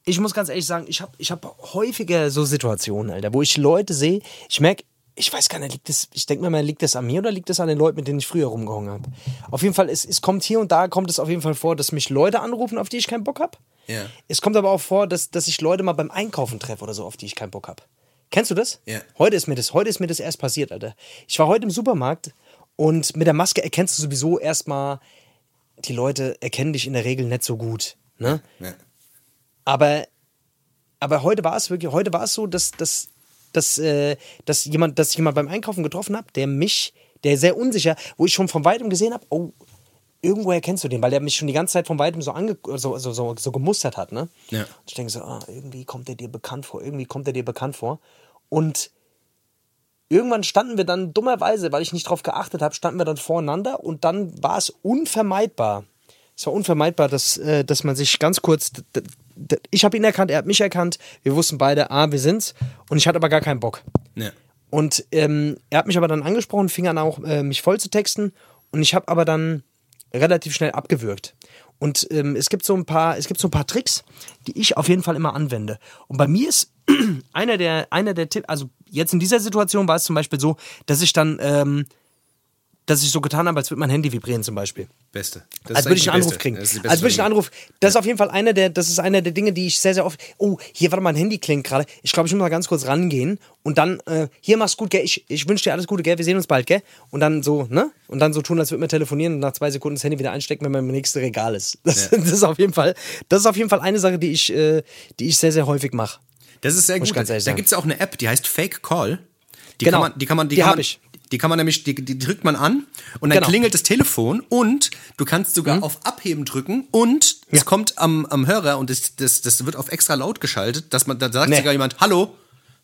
ich muss ganz ehrlich sagen, ich habe ich hab häufiger so Situationen, Alter, wo ich Leute sehe, ich merke, ich weiß gar nicht, liegt das, ich denke mir mal, liegt das an mir oder liegt das an den Leuten, mit denen ich früher rumgehangen habe? Auf jeden Fall, es, es kommt hier und da, kommt es auf jeden Fall vor, dass mich Leute anrufen, auf die ich keinen Bock habe. Ja. Es kommt aber auch vor, dass, dass ich Leute mal beim Einkaufen treffe oder so, auf die ich keinen Bock habe. Kennst du das? Ja. Heute ist mir das, heute ist mir das erst passiert, Alter. Ich war heute im Supermarkt und mit der Maske erkennst du sowieso erstmal, die Leute erkennen dich in der Regel nicht so gut. Ne? Ja. Aber, aber heute war es wirklich, heute war es so, dass, dass, dass, äh, dass, jemand, dass ich jemand beim Einkaufen getroffen habe, der mich, der sehr unsicher, wo ich schon von weitem gesehen habe, oh, irgendwoher kennst du den, weil der mich schon die ganze Zeit von weitem so, ange so, so, so, so gemustert hat. Ne? Ja. Und ich denke so, ah, irgendwie kommt er dir bekannt vor, irgendwie kommt er dir bekannt vor. Und irgendwann standen wir dann dummerweise, weil ich nicht drauf geachtet habe, standen wir dann voreinander und dann war es unvermeidbar. Es war unvermeidbar, dass, äh, dass man sich ganz kurz. Ich habe ihn erkannt, er hat mich erkannt. Wir wussten beide, ah, wir sind's. Und ich hatte aber gar keinen Bock. Ja. Und ähm, er hat mich aber dann angesprochen, fing an auch äh, mich voll zu texten. Und ich habe aber dann relativ schnell abgewürgt. Und ähm, es gibt so ein paar, es gibt so ein paar Tricks, die ich auf jeden Fall immer anwende. Und bei mir ist einer der, einer der Tipps, also jetzt in dieser Situation war es zum Beispiel so, dass ich dann, ähm, dass ich so getan habe, als würde mein Handy vibrieren zum Beispiel. Beste. Das Als würde ich einen Anruf kriegen. Als würde ich einen. Anruf. Das ist auf jeden Fall einer der, das ist einer der Dinge, die ich sehr, sehr oft. Oh, hier, warte mal, mein Handy klingt gerade. Ich glaube, ich muss mal ganz kurz rangehen und dann, äh, hier mach's gut, gell? Ich, ich wünsche dir alles Gute, gell? Wir sehen uns bald, gell? Und dann so, ne? Und dann so tun, als würde man telefonieren und nach zwei Sekunden das Handy wieder einstecken, wenn man im nächsten Regal ist. Das, das ist auf jeden Fall, das ist auf jeden Fall eine Sache, die ich, äh, die ich sehr, sehr häufig mache. Das ist sehr Muss gut. da gibt es auch eine App, die heißt Fake Call. Die Genau. kann man, die kann man, die, Die kann hab man, ich. Die kann man nämlich, die, die drückt man an und dann Genau. klingelt das Telefon und du kannst sogar auf Abheben drücken und es Ja. kommt am, am Hörer und das, das, das wird auf extra laut geschaltet, dass man, da sagt Nee. sogar jemand, hallo,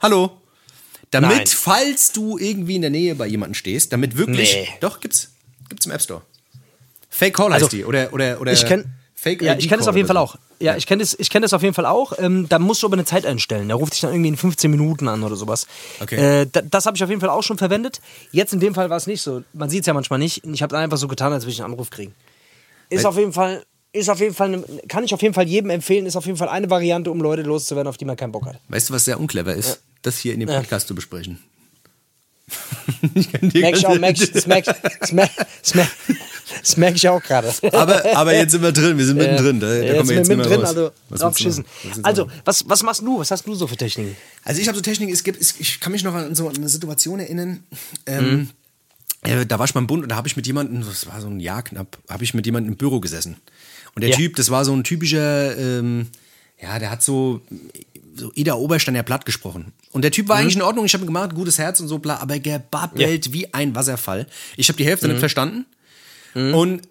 hallo. Damit, Nein. falls du irgendwie in der Nähe bei jemandem stehst, damit wirklich, Nee. doch, gibt's, gibt's im App Store. Fake Call Also, heißt die, oder, oder, oder Ich kenne Fake ja, ich kenne Call auf jeden Fall so. auch. Ja, ich kenne das, ich kenn das auf jeden Fall auch. Ähm, da musst du aber eine Zeit einstellen. Da ruft dich dann irgendwie in 15 Minuten an oder sowas. Okay. Äh, da, das habe ich auf jeden Fall auch schon verwendet. Jetzt in dem Fall war es nicht so. Man sieht es ja manchmal nicht. Ich habe dann einfach so getan, als würde ich einen Anruf kriegen. Ist Weil- auf jeden Fall, ist auf jeden Fall, eine, kann ich auf jeden Fall jedem empfehlen. Ist auf jeden Fall eine Variante, um Leute loszuwerden, auf die man keinen Bock hat. Weißt du, was sehr unclever ist? Das hier in dem Ja. Podcast zu besprechen. ich kann dir Merk ich auch, merk ich, das merk, das merk, das merk, das merk ich auch gerade. aber, aber jetzt sind wir drin, wir sind mittendrin. Da, da Ja, kommen wir jetzt wir mehr mittendrin, raus. also Was drauf willst du schissen. machen? Was Also, was, was machst du? Was hast du so für Techniken? also ich habe so Technik, es gibt, ich kann mich noch an so eine Situation erinnern. Ähm, äh, da war ich beim Bund und da habe ich mit jemandem, das war so ein Jahr knapp, habe ich mit jemandem im Büro gesessen. Und der Ja. Typ, das war so ein typischer, ähm, ja, der hat so, so Ida Oberstein ja platt gesprochen. Und der Typ war eigentlich in Ordnung, ich habe ihn gemacht, gutes Herz und so, bla, aber gebabbelt wie ein Wasserfall. Ich habe die Hälfte nicht verstanden. Und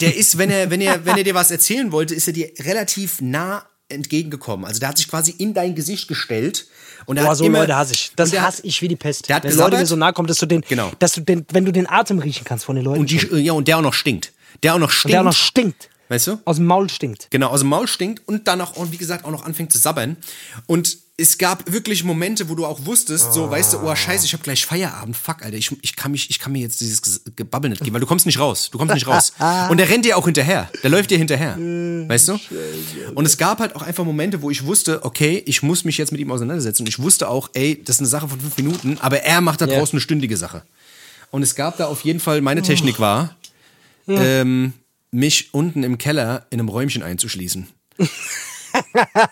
der ist, wenn er, wenn er, wenn er dir was erzählen wollte, ist er dir relativ nah entgegengekommen. Also der hat sich quasi in dein Gesicht gestellt und er Boah, hat so immer, Leute hasse ich. Das und hasse ich wie die Pest. der hat Wenn Leute mir so nahe kommen, dass du den, Genau. dass du den, wenn du den Atem riechen kannst von den Leuten. und die, ja, und der auch noch stinkt. Der auch noch und stinkt. der auch noch stinkt. Weißt du? Aus dem Maul stinkt. Genau, aus dem Maul stinkt und dann auch, und wie gesagt, auch noch anfängt zu sabbern. Und es gab wirklich Momente, wo du auch wusstest, so, weißt du, oh scheiße, ich habe gleich Feierabend, fuck, Alter, ich, ich, kann mich, ich kann mir jetzt dieses Gebabbel nicht geben, weil du kommst nicht raus, du kommst nicht raus. Und der rennt dir auch hinterher, der läuft dir hinterher, weißt du? Und es gab halt auch einfach Momente, wo ich wusste, okay, ich muss mich jetzt mit ihm auseinandersetzen. Und ich wusste auch, ey, das ist eine Sache von fünf Minuten, aber er macht da draußen eine stündige Sache. Und es gab da auf jeden Fall, meine Technik war, ähm, mich unten im Keller in einem Räumchen einzuschließen.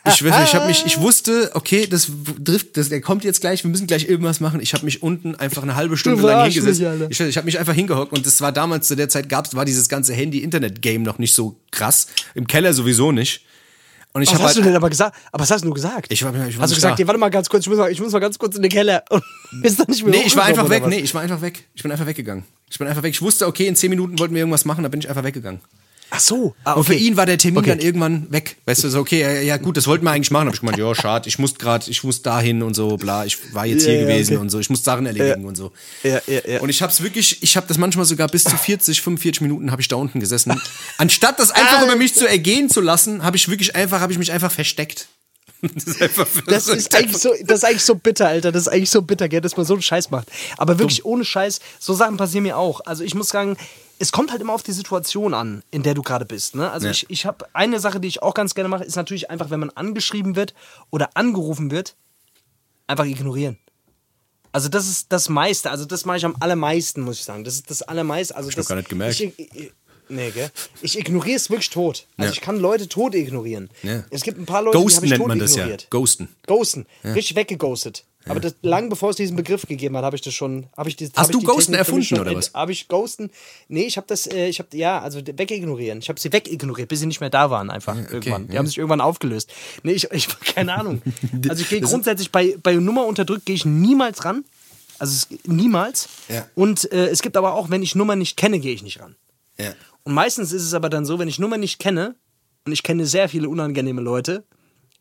Ich, schwöre, ich, hab mich, ich wusste, okay, das trifft, das, der kommt jetzt gleich, wir müssen gleich irgendwas machen. Ich habe mich unten einfach eine halbe Stunde lang hingesetzt. mich, ich ich habe mich einfach hingehockt und das war damals zu der Zeit gab's, war dieses ganze Handy-Internet-Game noch nicht so krass. Im Keller sowieso nicht. Und ich Was hast du halt, denn aber gesagt? Aber was hast du gesagt? Ich ich war hast du gesagt, nee, warte mal ganz kurz, ich muss mal, ich muss mal ganz kurz in den Keller. Und bist dann nicht mehr Nee, ich war einfach weg. Nee, ich war einfach weg. Ich bin einfach weggegangen. Ich bin einfach weg. Ich wusste, okay, in zehn Minuten wollten wir irgendwas machen, da bin ich einfach weggegangen. Ach so. Ah, Und für okay. ihn war der Termin Okay. dann irgendwann weg. Weißt du, so, okay, ja, ja gut, das wollten wir eigentlich machen. Hab ich gemeint, ja, schade, ich muss gerade, ich muss dahin und so, bla, ich war jetzt Ja, hier ja, gewesen okay. und so, ich muss Sachen erledigen und so. Ja, ja, ja. Und ich hab's wirklich, ich habe das manchmal sogar bis zu 40, 45 Minuten habe ich da unten gesessen. Anstatt das einfach über mich zu ergehen zu lassen, habe ich wirklich einfach, habe ich mich einfach versteckt. Das ist einfach Das verrückt. ist, eigentlich so, das ist eigentlich so bitter, Alter. Das ist eigentlich so bitter, gell, dass man so einen Scheiß macht. Aber wirklich ohne Scheiß, so Sachen passieren mir auch. Also ich muss sagen, es kommt halt immer auf die Situation an, in der du gerade bist. Ne? Also Ja. ich, ich habe eine Sache, die ich auch ganz gerne mache, ist natürlich einfach, wenn man angeschrieben wird oder angerufen wird, einfach ignorieren. Also das ist das meiste, also das mache ich am allermeisten, muss ich sagen. Das ist das allermeiste. Also noch das, gar nicht gemerkt. Ich, ich, nee, gell? Ich ignoriere es wirklich tot. Also Ja. ich kann Leute tot ignorieren. Ja. Es gibt ein paar Leute, die Ghosten habe ich nennt tot man das ja. ignoriert. Ghosten. Ghosten. Richtig weggeghostet. Aber das, lang bevor es diesen Begriff gegeben hat, habe ich das schon. Hab ich das, Hast du Ghosten Technik erfunden, schon oder was? Habe ich Ghosten? Nee, ich habe das, äh, ich habe, ja, also wegignorieren. Ich habe sie wegignoriert, bis sie nicht mehr da waren, einfach irgendwann. Die ja. haben sich irgendwann aufgelöst. Nee, ich, ich keine Ahnung. Also ich gehe grundsätzlich bei, bei Nummer unterdrückt, gehe ich niemals ran. Also es, niemals. Ja. Und äh, es gibt aber auch, wenn ich Nummer nicht kenne, gehe ich nicht ran. Ja. Und meistens ist es aber dann so, wenn ich Nummer nicht kenne, und ich kenne sehr viele unangenehme Leute,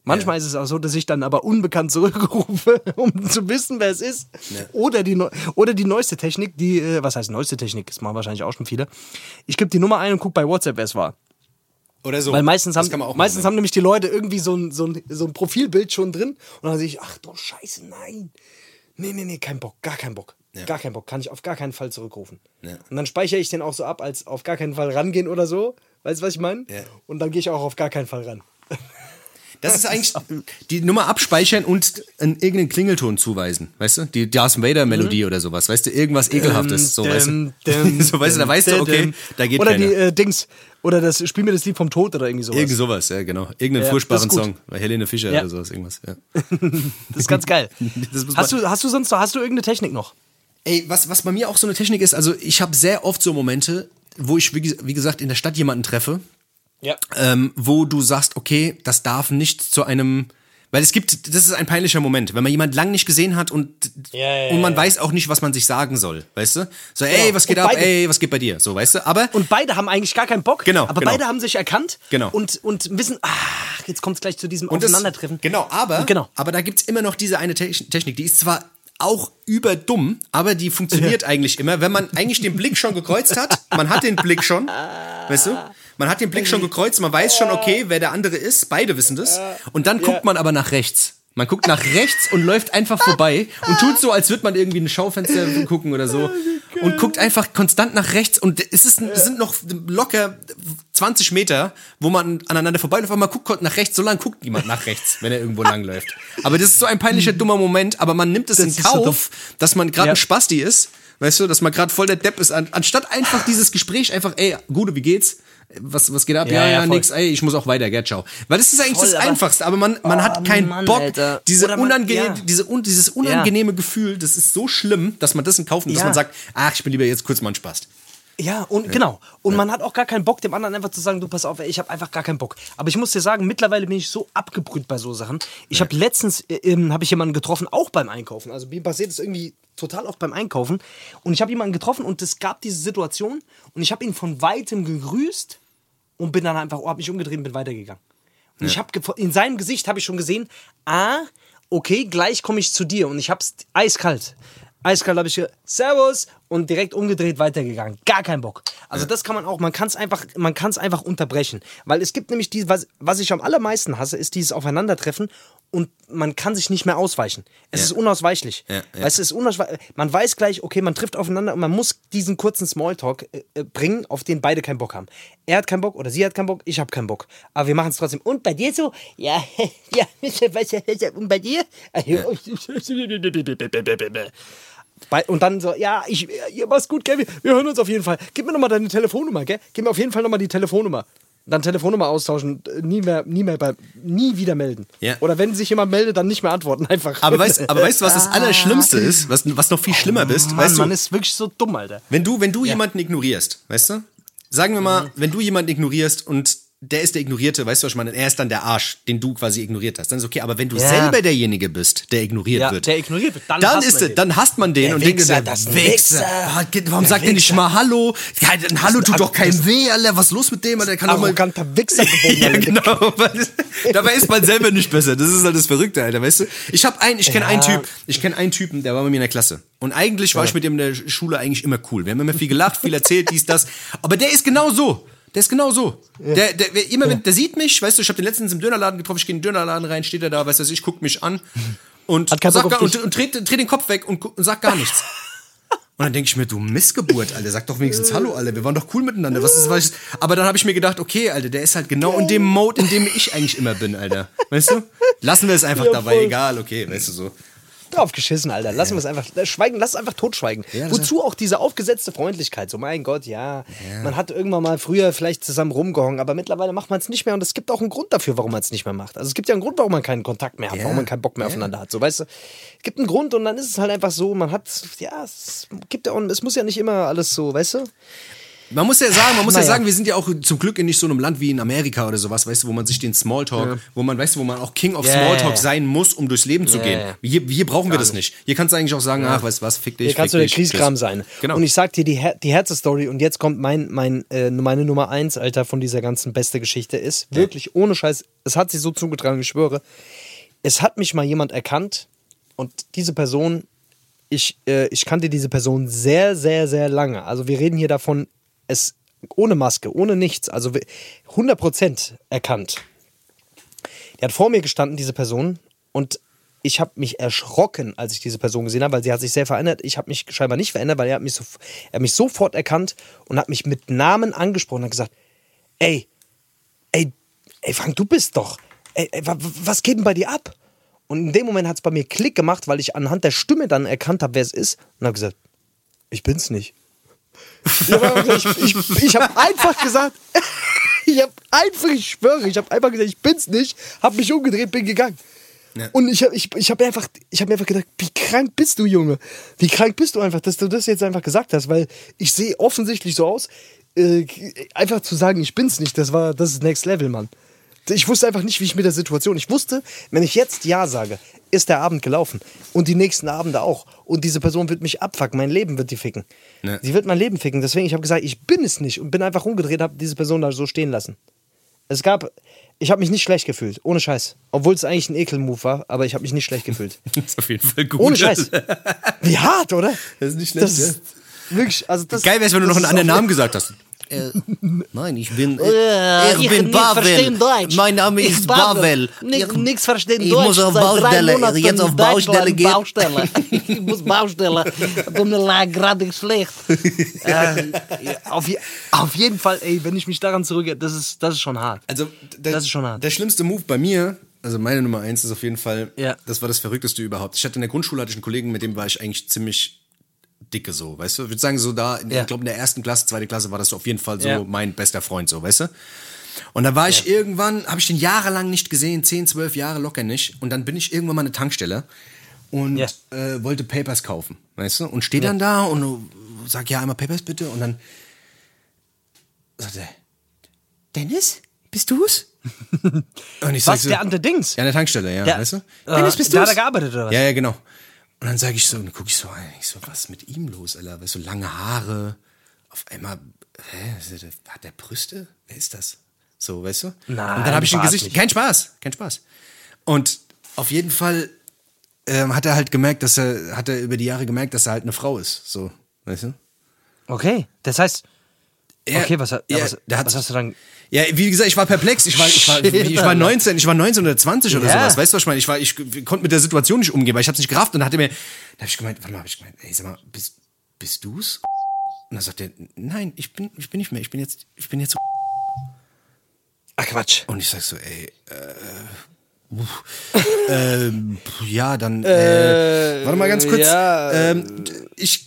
manchmal ist es auch so, dass ich dann aber unbekannt zurückrufe, um zu wissen, wer es ist. Oder, die, oder die neueste Technik, die, äh, was heißt neueste Technik, das machen wahrscheinlich auch schon viele. Ich gebe die Nummer ein und gucke bei WhatsApp, wer es war. Oder so. Weil meistens, haben, kann man auch meistens machen. haben nämlich die Leute irgendwie so ein, so, ein, so ein Profilbild schon drin und dann sehe ich, ach du Scheiße, nein. Nee, nee, nee, kein Bock, gar kein Bock. Ja. Gar kein Bock, kann ich auf gar keinen Fall zurückrufen. Ja. Und dann speichere ich den auch so ab, als auf gar keinen Fall rangehen oder so. Weißt du, was ich meine? Ja. Und dann gehe ich auch auf gar keinen Fall ran. Das ist eigentlich die Nummer abspeichern und einen, irgendeinen Klingelton zuweisen, weißt du? Die Darth Vader Melodie oder sowas, weißt du? Irgendwas ekelhaftes, so weißt du? so weißt du, da weißt du, okay, da geht Oder keiner. die äh, Dings, oder das Spiel mir das Lied vom Tod oder irgendwie sowas. Irgend sowas, ja, genau. Irgendeinen Ja, furchtbaren. Song. Bei Helene Fischer Ja. oder sowas, irgendwas. Ja. Das ist ganz geil. Hast, du, hast du sonst noch, hast du irgendeine Technik noch? Ey, was, was bei mir auch so eine Technik ist, also ich habe sehr oft so Momente, wo ich, wie, wie gesagt, in der Stadt jemanden treffe, Ja. ähm, wo du sagst, okay, das darf nicht zu einem. Weil es gibt, das ist ein peinlicher Moment, wenn man jemanden lang nicht gesehen hat und, Ja, ja, und man ja. weiß auch nicht, was man sich sagen soll, weißt du? So, ey, was geht Genau. Und ab, beide- ey, was geht bei dir? So, weißt du? Aber Und beide haben eigentlich gar keinen Bock. Genau, Aber genau. beide haben sich erkannt. Genau. Und, und wissen, ach, jetzt kommt es gleich zu diesem Und das-. Genau, aber, Genau. aber da gibt's immer noch diese eine Te Technik, die ist zwar auch überdumm, aber die funktioniert eigentlich immer, wenn man eigentlich den Blick schon gekreuzt hat, man hat den Blick schon, weißt du? Man hat den Blick schon gekreuzt, man weiß schon, okay, wer der andere ist, beide wissen das. Und dann guckt man aber nach rechts. Man guckt nach rechts und läuft einfach vorbei und tut so, als würde man irgendwie ein Schaufenster gucken oder so. Und guckt einfach konstant nach rechts und es, ist, es sind noch locker 20 Meter, wo man aneinander vorbeiläuft, aber man guckt nach rechts, so lange guckt niemand nach rechts, wenn er irgendwo langläuft. Aber das ist so ein peinlicher, dummer Moment, aber man nimmt es in ist so Kauf, dass man gerade Ja. ein Spasti ist, weißt du, dass man gerade voll der Depp ist, an, anstatt einfach dieses Gespräch einfach, ey, Gude, wie geht's? Was, was geht ab? Ja, Ja, ja, ja, nix, ey, ich muss auch weiter, gell, ciao. Weil das ist eigentlich Voll, das aber- Einfachste, aber man, man hat keinen Mann, Bock, Alter. diese man- unangenehm, ja. diese, un, dieses unangenehme Gefühl, das ist so schlimm, dass man das in Kauf nimmt, dass Ja. man sagt, ach, ich bin lieber jetzt kurz mal ein Spast. Ja, und genau. Und man hat auch gar keinen Bock, dem anderen einfach zu sagen, du pass auf, ey, ich habe einfach gar keinen Bock. Aber ich muss dir sagen, mittlerweile bin ich so abgebrüht bei so Sachen. Ich habe letztens, äh, ähm, habe ich jemanden getroffen, auch beim Einkaufen. Also mir passiert es irgendwie total oft beim Einkaufen. Und ich habe jemanden getroffen und es gab diese Situation und ich habe ihn von weitem gegrüßt und bin dann einfach, oh, hab mich umgedreht und bin weitergegangen. Und ich habe in seinem Gesicht habe ich schon gesehen, ah, okay, gleich komme ich zu dir und ich hab's eiskalt. Eiskalt habe ich ge Servus und direkt umgedreht weitergegangen. Gar kein Bock. Also das kann man auch, man kann es einfach, man kann es einfach unterbrechen, weil es gibt nämlich die, was, was ich am allermeisten hasse, ist dieses Aufeinandertreffen und man kann sich nicht mehr ausweichen. Es Ja. ist unausweichlich. Ja, ja. Es ist unausweichlich. Man weiß gleich, okay, man trifft aufeinander und man muss diesen kurzen Smalltalk äh, äh, bringen, auf den beide keinen Bock haben. Er hat keinen Bock oder sie hat keinen Bock, ich habe keinen Bock. Aber wir machen es trotzdem. Und bei dir so? Ja, ja, und bei dir? Bei, und dann so, ja, ich, ihr mach's gut, gell? Wir, wir hören uns auf jeden Fall. Gib mir nochmal deine Telefonnummer, gell? Gib mir auf jeden Fall nochmal die Telefonnummer. dann Telefonnummer austauschen, nie mehr, nie mehr bei, nie wieder melden. Ja. Oder wenn sich jemand meldet, dann nicht mehr antworten, einfach. Aber weißt, aber weißt du, was das Allerschlimmste ist? Was, was noch viel schlimmer ist? Ah. Mann, weißt du, man ist wirklich so dumm, Alter. wenn du, wenn du jemanden ignorierst, weißt du? Sagen wir Mhm. mal, wenn du jemanden ignorierst und der ist der Ignorierte, weißt du, was ich meine? Er ist dann der Arsch, den du quasi ignoriert hast. Dann ist okay, aber wenn du Ja. selber derjenige bist, der ignoriert Ja, wird, der ignoriert wird, dann dann ist er, den. dann hasst man den Der und Wichser, sich, das Wichser. Wichser. Warum sagt der nicht mal Hallo? Ein Hallo tut doch keinem weh, Alter. Was ist los mit dem? Alter? Der kann doch mal Wichser geboren. ja, genau. Dabei ist man selber nicht besser. Das ist halt das Verrückte, Alter, weißt du? Ich habe einen, ich kenne Ja. einen Typ, ich kenne einen Typen, der war bei mir in der Klasse. Und eigentlich war ich mit dem in der Schule eigentlich immer cool. Wir haben immer viel gelacht, viel erzählt, dies, das. Aber der ist genau so. Der ist genau so. Der, der, wer- immer, wenn, der sieht mich, weißt du, ich habe den letztens im Dönerladen getroffen, ich gehe in den Dönerladen rein, steht er da, weißt du, ich guckt mich an und, Bock gar, und, und dreht, dreht den Kopf weg und, und sagt gar nichts. Und dann denke ich mir, du Missgeburt, Alter, sag doch wenigstens Hallo, Alter, wir waren doch cool miteinander. Was ist, was ist? Aber dann habe ich mir gedacht, okay, Alter, der ist halt genau in dem Mode, in dem ich eigentlich immer bin, Alter. Weißt du? Lassen wir es einfach Ja, dabei, voll. egal, okay, weißt du so. Drauf geschissen, Alter. Lassen wir es einfach. äh, Schweigen, lass es einfach totschweigen. Wozu auch diese aufgesetzte Freundlichkeit? So, mein Gott, ja. Man hat irgendwann mal früher vielleicht zusammen rumgehangen, aber mittlerweile macht man es nicht mehr und es gibt auch einen Grund dafür, warum man es nicht mehr macht. Also es gibt ja einen Grund, warum man keinen Kontakt mehr hat, warum man keinen Bock mehr aufeinander hat. So, weißt du? Es gibt einen Grund und dann ist es halt einfach so, man hat, ja, es gibt ja auch, es muss ja nicht immer alles so, weißt du? Man muss ja sagen, man muss ja Naja. sagen, wir sind ja auch zum Glück in nicht so einem Land wie in Amerika oder sowas, weißt du, wo man sich den Smalltalk, wo man, weißt du, wo man auch King of Ja, Smalltalk ja, ja. sein muss, um durchs Leben zu Ja, gehen. ja. Hier, hier brauchen wir das nicht. Hier kannst du eigentlich auch sagen, ach, weißt du was, fick dich. Hier kannst du der Kriegskram sein. Genau. Und ich sag dir die, Her die Herze-Story und jetzt kommt mein, mein, äh, meine Nummer eins, Alter, von dieser ganzen beste Geschichte ist, wirklich ohne Scheiß, es hat sich so zugetragen, ich schwöre, es hat mich mal jemand erkannt und diese Person, ich, äh, ich kannte diese Person sehr, sehr, sehr lange. Also wir reden hier davon, es ohne Maske, ohne nichts, also wir- 100% erkannt. Der hat vor mir gestanden, diese Person, und ich habe mich erschrocken, als ich diese Person gesehen habe, weil sie hat sich sehr verändert. Ich habe mich scheinbar nicht verändert, weil er hat mich, so, er hat mich sofort erkannt und hat mich mit Namen angesprochen und hat gesagt, ey, ey, ey Frank, du bist doch, ey, ey, wa- wa- was geht denn bei dir ab? Und in dem Moment hat es bei mir Klick gemacht, weil ich anhand der Stimme dann erkannt habe, wer es ist und habe gesagt, ich bin's nicht. Ich habe ich, ich, ich hab einfach gesagt, ich habe einfach, ich schwöre, ich habe einfach gesagt, ich bin's nicht, habe mich umgedreht, bin gegangen. Ja. Und ich habe ich, ich hab mir einfach, ich hab mir einfach gedacht, wie krank bist du, Junge? Wie krank bist du einfach, dass du das jetzt einfach gesagt hast, weil ich sehe offensichtlich so aus, äh, einfach zu sagen, ich bin's nicht, das war, das ist Next Level, Mann. Ich wusste einfach nicht, wie ich mit der Situation. Ich wusste, wenn ich jetzt Ja sage, ist der Abend gelaufen. Und die nächsten Abende auch. Und diese Person wird mich abfacken. Mein Leben wird die ficken. Ne. Sie wird mein Leben ficken. Deswegen, ich habe gesagt, ich bin es nicht. Und bin einfach umgedreht, habe diese Person da so stehen lassen. Es gab, ich habe mich nicht schlecht gefühlt. Ohne Scheiß. Obwohl es eigentlich ein Ekelmove war, aber ich habe mich nicht schlecht gefühlt. Das ist auf jeden Fall gut. Ohne Scheiß. Wie hart, oder? Das ist nicht schlecht, Das ist wirklich, also das, Geil wär's, wenn du noch einen anderen Namen gesagt hast. Nein, ich bin, Äh, ich bin nicht Pavel. verstehen Deutsch. Mein Name Ich ist Pavel. Nix verstehen ich Deutsch. muss auf Baustelle, jetzt auf Baustelle gehen. Baustelle. ich muss Baustelle. Tut mir leid, gerade schlecht. Äh, auf, auf jeden Fall, ey, wenn ich mich daran zurückerinnere, das ist, das ist schon hart. Also, der, Das ist schon hart. Der schlimmste Move bei mir, also meine Nummer eins ist auf jeden Fall, Ja. das war das Verrückteste überhaupt. Ich hatte in der Grundschule hatte ich einen Kollegen, mit dem war ich eigentlich ziemlich dicke so, weißt du? Ich würde sagen, so da, Ja. ich glaube in der ersten Klasse, zweite Klasse war das so auf jeden Fall so Ja. mein bester Freund, so, weißt du? Und dann war ich irgendwann, habe ich den jahrelang nicht gesehen, 10, 12 Jahre locker nicht. Und dann bin ich irgendwann mal eine Tankstelle und Ja. äh, wollte Papers kaufen, weißt du? Und stehe dann da und äh, sag, ja, einmal Papers bitte. Und dann sagt er, Dennis, bist du's? und ich sag Was, so, der andere Dings? ja, an der Tankstelle, ja, Der- weißt du? äh, Dennis, bist da du's? hat er gearbeitet, oder was? Ja, ja, genau. Und dann sage ich so, dann gucke ich so ich so, was ist mit ihm los, Alter? Weißt du, lange Haare, auf einmal, hä, hat der Brüste? Wer ist das? So, weißt du? Nein, Und dann habe ich ein Gesicht, nicht. kein Spaß, kein Spaß. Und auf jeden Fall ähm, hat er halt gemerkt, dass er, hat er über die Jahre gemerkt, dass er halt eine Frau ist, so, weißt du? Okay, das heißt, Er- okay, was, ja, was, was hast du dann? Ja, wie gesagt, ich war perplex. Ich war, ich war, ich war 19, ich war 19 oder 20 oder Ja. sowas. Weißt du, was ich meine? Ich war, ich konnte mit der Situation nicht umgehen, weil ich hab's nicht gerafft. Und dann hat er mir, da habe ich gemeint, warte mal, habe ich gemeint, ey, sag mal, bist, bist du's? Und dann sagt er, nein, ich bin, ich bin nicht mehr. Ich bin jetzt, ich bin jetzt. so Ach Quatsch. Und ich sag so, ey, äh, uff, ähm, ja, dann, äh, warte mal ganz kurz. ja, ähm, ich,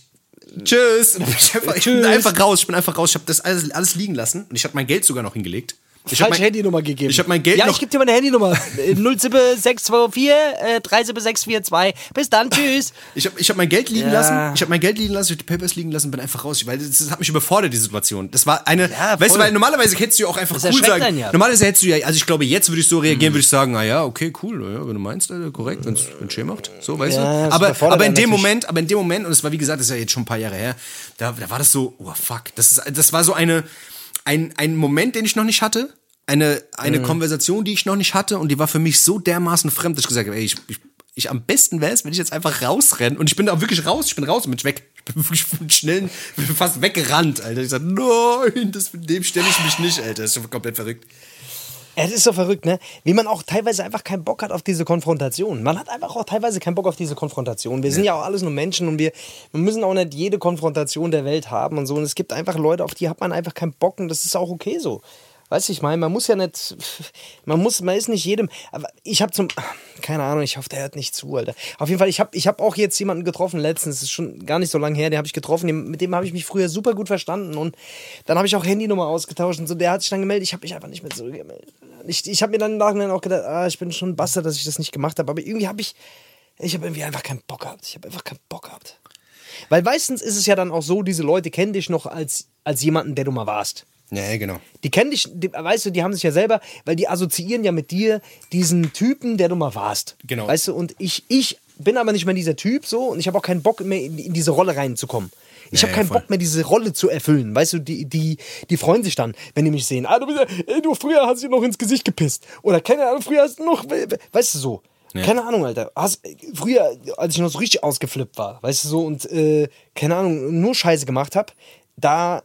tschüss. Und dann bin ich, einfach, ich bin einfach raus, ich bin einfach raus. Ich habe das alles, alles liegen lassen und ich habe mein Geld sogar noch hingelegt. Ich hab falsche mein- Handynummer gegeben. ich hab mein Geld Ja, ich gebe dir meine Handynummer. 07624 äh, 37642. Bis dann, tschüss. Ich habe ich hab mein Geld liegen Ja. lassen. Ich habe mein Geld liegen lassen, ich hab die Papers liegen lassen, bin einfach raus, weil das, das hat mich überfordert die Situation. Das war eine, Ja, weißt du, weil normalerweise hättest du ja auch einfach Das cool sagen. ja. Normalerweise hättest du ja, also ich glaube, jetzt würde ich so reagieren, würde ich sagen, na ja, okay, cool, ja, wenn du meinst, Alter, korrekt, wenn es schön macht, so, weißt du. Aber, aber in dem. Moment, aber in dem Moment und es war wie gesagt, das ist ja jetzt schon ein paar Jahre her, da, da war das so, oh fuck, das ist, das war so eine, ein, ein Moment, den ich noch nicht hatte. Eine, eine Mhm. Konversation, die ich noch nicht hatte und die war für mich so dermaßen fremd, dass ich gesagt habe, ey, ich, ich, ich am besten wäre es, wenn ich jetzt einfach rausrenne. Und ich bin da auch wirklich raus, ich bin raus und bin weg. Ich bin wirklich schnell, ich bin fast weggerannt, Alter. Ich sag, nein, das, mit dem stelle ich mich nicht, Alter. Das ist schon komplett verrückt. Es ist so verrückt, ne? Wie man auch teilweise einfach keinen Bock hat auf diese Konfrontation. Man hat einfach auch teilweise keinen Bock auf diese Konfrontation. Wir sind ja auch alles nur Menschen und wir, wir müssen auch nicht jede Konfrontation der Welt haben und so. Und es gibt einfach Leute, auf die hat man einfach keinen Bock und das ist auch okay so. Weißt du, ich meine, man muss ja nicht, man muss, man ist nicht jedem, aber ich habe zum, keine Ahnung, ich hoffe, der hört nicht zu, Alter. Auf jeden Fall, ich habe ich hab auch jetzt jemanden getroffen letztens, das ist schon gar nicht so lange her, den habe ich getroffen, mit dem habe ich mich früher super gut verstanden und dann habe ich auch Handynummer ausgetauscht und so, der hat sich dann gemeldet, ich habe mich einfach nicht mehr zurückgemeldet. Ich, ich habe mir dann im Nachhinein auch gedacht, ah, ich bin schon ein Bastard, dass ich das nicht gemacht habe, aber irgendwie habe ich, ich habe irgendwie einfach keinen Bock gehabt. Ich habe einfach keinen Bock gehabt. Weil meistens ist es ja dann auch so, diese Leute kennen dich noch als, als jemanden, der du mal warst. Ja, genau. Die kennen dich, die, weißt du, die haben sich ja selber, weil die assoziieren ja mit dir diesen Typen, der du mal warst. Genau. Weißt du, und ich, ich bin aber nicht mehr dieser Typ so und ich habe auch keinen Bock mehr in, in diese Rolle reinzukommen. Ich Ja, habe ja, keinen voll. Bock mehr, diese Rolle zu erfüllen. Weißt du, die, die, die freuen sich dann, wenn die mich sehen. Ah, du, bist ja, ey, du früher hast du noch ins Gesicht gepisst. Oder keine Ahnung, früher hast du noch, weißt du so. Keine Ahnung, Alter. Hast, früher, als ich noch so richtig ausgeflippt war, weißt du so, und äh, keine Ahnung, nur Scheiße gemacht habe, da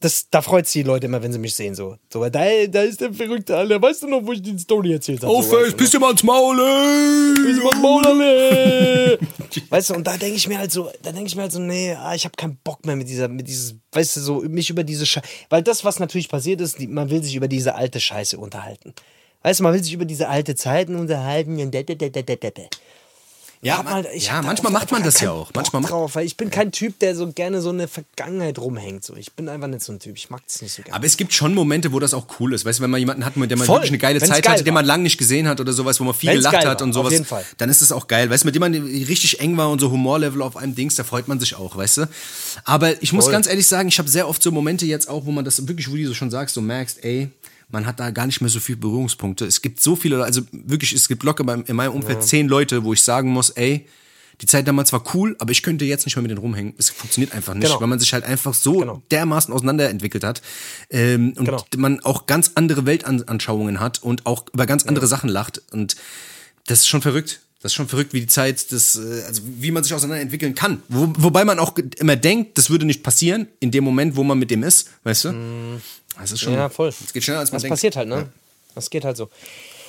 das, da freut sich die Leute immer, wenn sie mich sehen. So, so da, da ist der Verrückte, Alter. Weißt du noch, wo ich die Story erzählt habe? so, weißt du, mal ins Maul, ey! Piss mal ins Maul, Alter. Weißt du, und da denke ich mir halt so, da denke ich mir halt so, nee, ah, ich habe keinen Bock mehr mit dieser, mit dieses, weißt du, so, mich über diese Scheiße. Weil das, was natürlich passiert ist, man will sich über diese alte Scheiße unterhalten. Weißt du, man will sich über diese alte Zeiten unterhalten und da, da, da, da, da, da. Ja, man- halt- ja, manchmal macht man das ja auch. Bock Manchmal macht- drauf, weil ich bin kein Typ, der so gerne so eine Vergangenheit rumhängt. So. Ich bin einfach nicht so ein Typ. Ich mag das nicht so gerne. Aber es gibt schon Momente, wo das auch cool ist. Weißt du, wenn man jemanden hat, mit dem man Voll. wirklich eine geile Wenn's Zeit geil hatte, den man lange nicht gesehen hat oder sowas, wo man viel Wenn's gelacht hat war, und auf sowas, jeden Fall. dann ist es auch geil. Weißt du, mit dem man richtig eng war und so Humorlevel auf einem Dings, da freut man sich auch, weißt du? Aber ich muss Voll. ganz ehrlich sagen, ich habe sehr oft so Momente jetzt auch, wo man das wirklich, wie du so schon sagst, so merkst, ey, man hat da gar nicht mehr so viele Berührungspunkte. Es gibt so viele, also wirklich, es gibt locker in meinem Umfeld zehn Leute, wo ich sagen muss, ey, die Zeit damals war cool, aber ich könnte jetzt nicht mehr mit denen rumhängen. Es funktioniert einfach nicht, Genau. weil man sich halt einfach so Genau. dermaßen auseinanderentwickelt hat ähm, und Genau. man auch ganz andere Weltanschauungen hat und auch über ganz andere Sachen lacht und das ist schon verrückt. Das ist schon verrückt, wie die Zeit, das, äh, also wie man sich auseinanderentwickeln kann. Wo, wobei man auch immer denkt, das würde nicht passieren in dem Moment, wo man mit dem ist, weißt du? Das ist schon. Ja, voll. Es geht schneller, als man Das denkt. passiert halt, ne? Das geht halt so.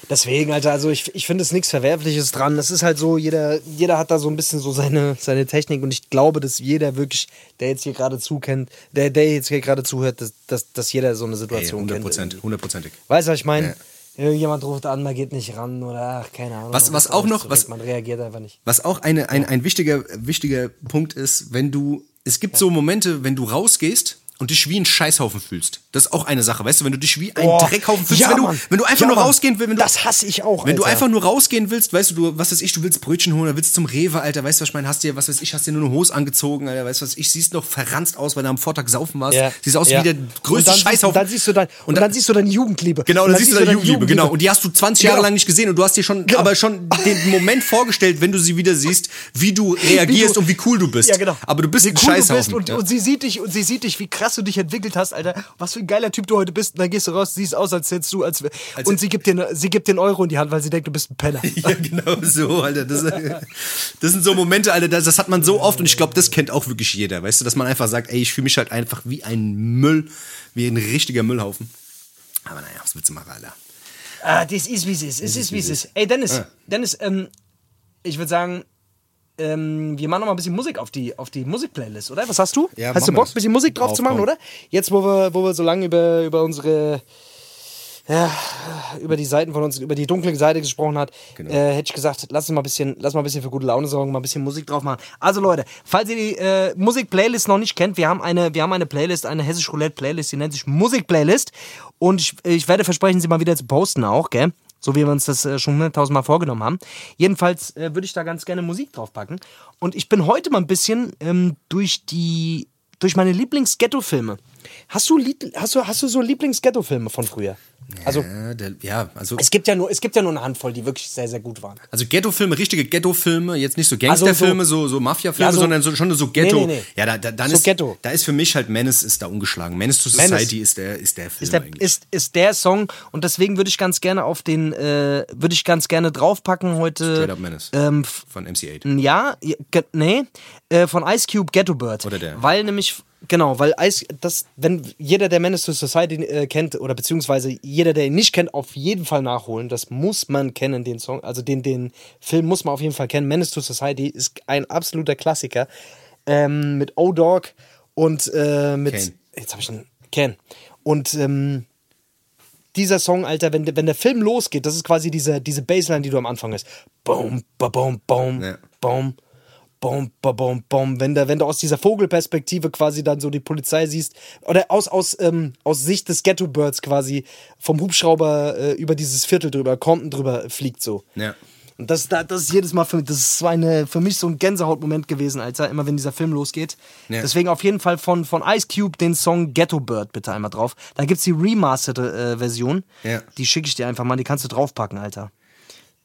Deswegen, Alter, also ich, ich finde es nichts Verwerfliches dran. Es ist halt so, jeder, jeder hat da so ein bisschen so seine, seine Technik und ich glaube, dass jeder wirklich, der jetzt hier gerade zukennt, der, der jetzt hier gerade zuhört, dass, dass, dass jeder so eine Ey, Situation 100 kennt. Prozent, hundertprozentig. Weißt du, was ich meine? Irgendjemand ruft an, man geht nicht ran oder ach, keine Ahnung. Was- was auch noch- zurück, was- man reagiert einfach nicht. Was auch eine, ein, ein wichtiger, wichtiger Punkt ist, wenn du, es gibt so Momente, wenn du rausgehst und dich wie ein Scheißhaufen fühlst. Das ist auch eine Sache, weißt du, wenn du dich wie ein Boah, Dreckhaufen fühlst, ja, wenn, du, wenn du einfach Ja, nur rausgehen willst, wenn du, Das hasse ich auch, Wenn du Alter. einfach nur rausgehen willst, weißt du, du, was weiß ich, du willst Brötchen holen oder willst zum Rewe, Alter, weißt du, was ich meine, hast dir, was weiß ich, hast dir nur eine Hose angezogen, Alter, weißt du was, ich siehst noch verranzt aus, weil du am Vortag saufen warst, siehst aus ja. wie der größte und dann Scheißhaufen. Dann siehst du dann, und, dann, siehst du deine Jugendliebe. Genau, und dann siehst du deine Jugendliebe, genau. Und die hast du 20 Jahre Genau. lang nicht gesehen und du hast dir schon, Genau. aber schon den Moment vorgestellt, wenn du sie wieder siehst, wie du reagierst und wie cool du bist. Ja, genau. Aber du bist wie ein du Scheißhaufen. und, ja. und sie sieht dich und sie sieht dich, wie krass du dich entwickelt hast, Alter. Was für ein geiler Typ du heute bist. Und dann gehst du raus, siehst aus, als hättest du, als, Als- und sie gibt dir, ne- sie gibt dir einen Euro in die Hand, weil sie denkt, du bist ein Penner. Ja, genau so, Alter. Das, das sind so Momente, Alter, das, das hat man so oft und ich glaube, das kennt auch wirklich jeder, weißt du, dass man einfach sagt, ey, ich fühle mich halt einfach wie ein Müll, wie ein richtiger Müllhaufen. Aber naja, was willst du machen, Alter? Ah, das ist wie es ist. Es ist wie es ist. Ey, Dennis, Dennis, ähm, ich würde sagen, ähm, wir machen noch mal ein bisschen Musik auf die, auf die Musikplaylist, oder? Was hast du? Ja, hast du Bock, ein bisschen Musik drauf Drauf, zu machen, komm. oder? Jetzt, wo wir, wo wir so lange über, über unsere ja, über die Seiten von uns, über die dunkle Seite gesprochen hat, Genau. äh, hätte ich gesagt, lass uns mal ein bisschen, lass mal ein bisschen für gute Laune sorgen, mal ein bisschen Musik drauf machen. Also Leute, falls ihr die äh, Musik-Playlist noch nicht kennt, wir haben eine, wir haben eine Playlist, eine hessisch Roulette-Playlist, die nennt sich Musik-Playlist. Und ich, ich werde versprechen, sie mal wieder zu posten auch, gell? So wie wir uns das äh, schon hunderttausend Mal vorgenommen haben. Jedenfalls äh, würde ich da ganz gerne Musik draufpacken. Und ich bin heute mal ein bisschen ähm, durch die, durch meine Lieblings-Ghetto-Filme. Hast du, hast du, hast du so Lieblings-Ghetto-Filme von früher? Also, Ja, der, ja also, es gibt ja nur, es gibt ja nur eine Handvoll, die wirklich sehr, sehr gut waren. also Ghetto-Filme, richtige Ghetto-Filme, jetzt nicht so Gangster-Filme, so, so Mafia-Filme, Ja, so- sondern so, schon so Ghetto. Nee, nee, nee. Ja, da, da, dann So ist, Ghetto. da ist für mich halt Menace ist da ungeschlagen. Menace to Menace. Society ist der, ist der Film Ist der, eigentlich. ist, ist der Song und deswegen würde ich ganz gerne auf den, äh, würde ich ganz gerne draufpacken heute. Straight Up Menace. Ähm, von MC8. ja, nee, äh, von Ice Cube Ghetto Bird. Oder der. Weil nämlich, genau, weil Ice, das, wenn jeder, der Menace to Society äh, kennt, oder beziehungsweise jeder, der ihn nicht kennt, auf jeden Fall nachholen. Das muss man kennen, den Song, also den, den Film muss man auf jeden Fall kennen. Menace to Society ist ein absoluter Klassiker. Ähm, mit O-Dog und äh, mit, Kane. jetzt habe ich einen, Ken. Und, ähm, dieser Song, Alter, wenn, der- wenn der Film losgeht, das ist quasi diese, diese Bassline, die du am Anfang hast. Boom, ba, boom, boom, Ja. boom, boom, ba, boom, boom. Wenn, der, wenn du aus dieser Vogelperspektive quasi dann so die Polizei siehst, oder aus, aus, ähm, aus Sicht des Ghetto Birds quasi vom Hubschrauber äh, über dieses Viertel drüber, Compton drüber fliegt so. Ja. Und das, da- das ist jedes Mal für mich, das ist so eine, für mich so ein Gänsehautmoment gewesen, Alter, immer wenn dieser Film losgeht. Ja. Deswegen auf jeden Fall von, von Ice Cube den Song Ghetto Bird bitte einmal drauf. Da gibt's die remasterte äh, Version. Ja. Die schicke ich dir einfach mal, die kannst du draufpacken, Alter.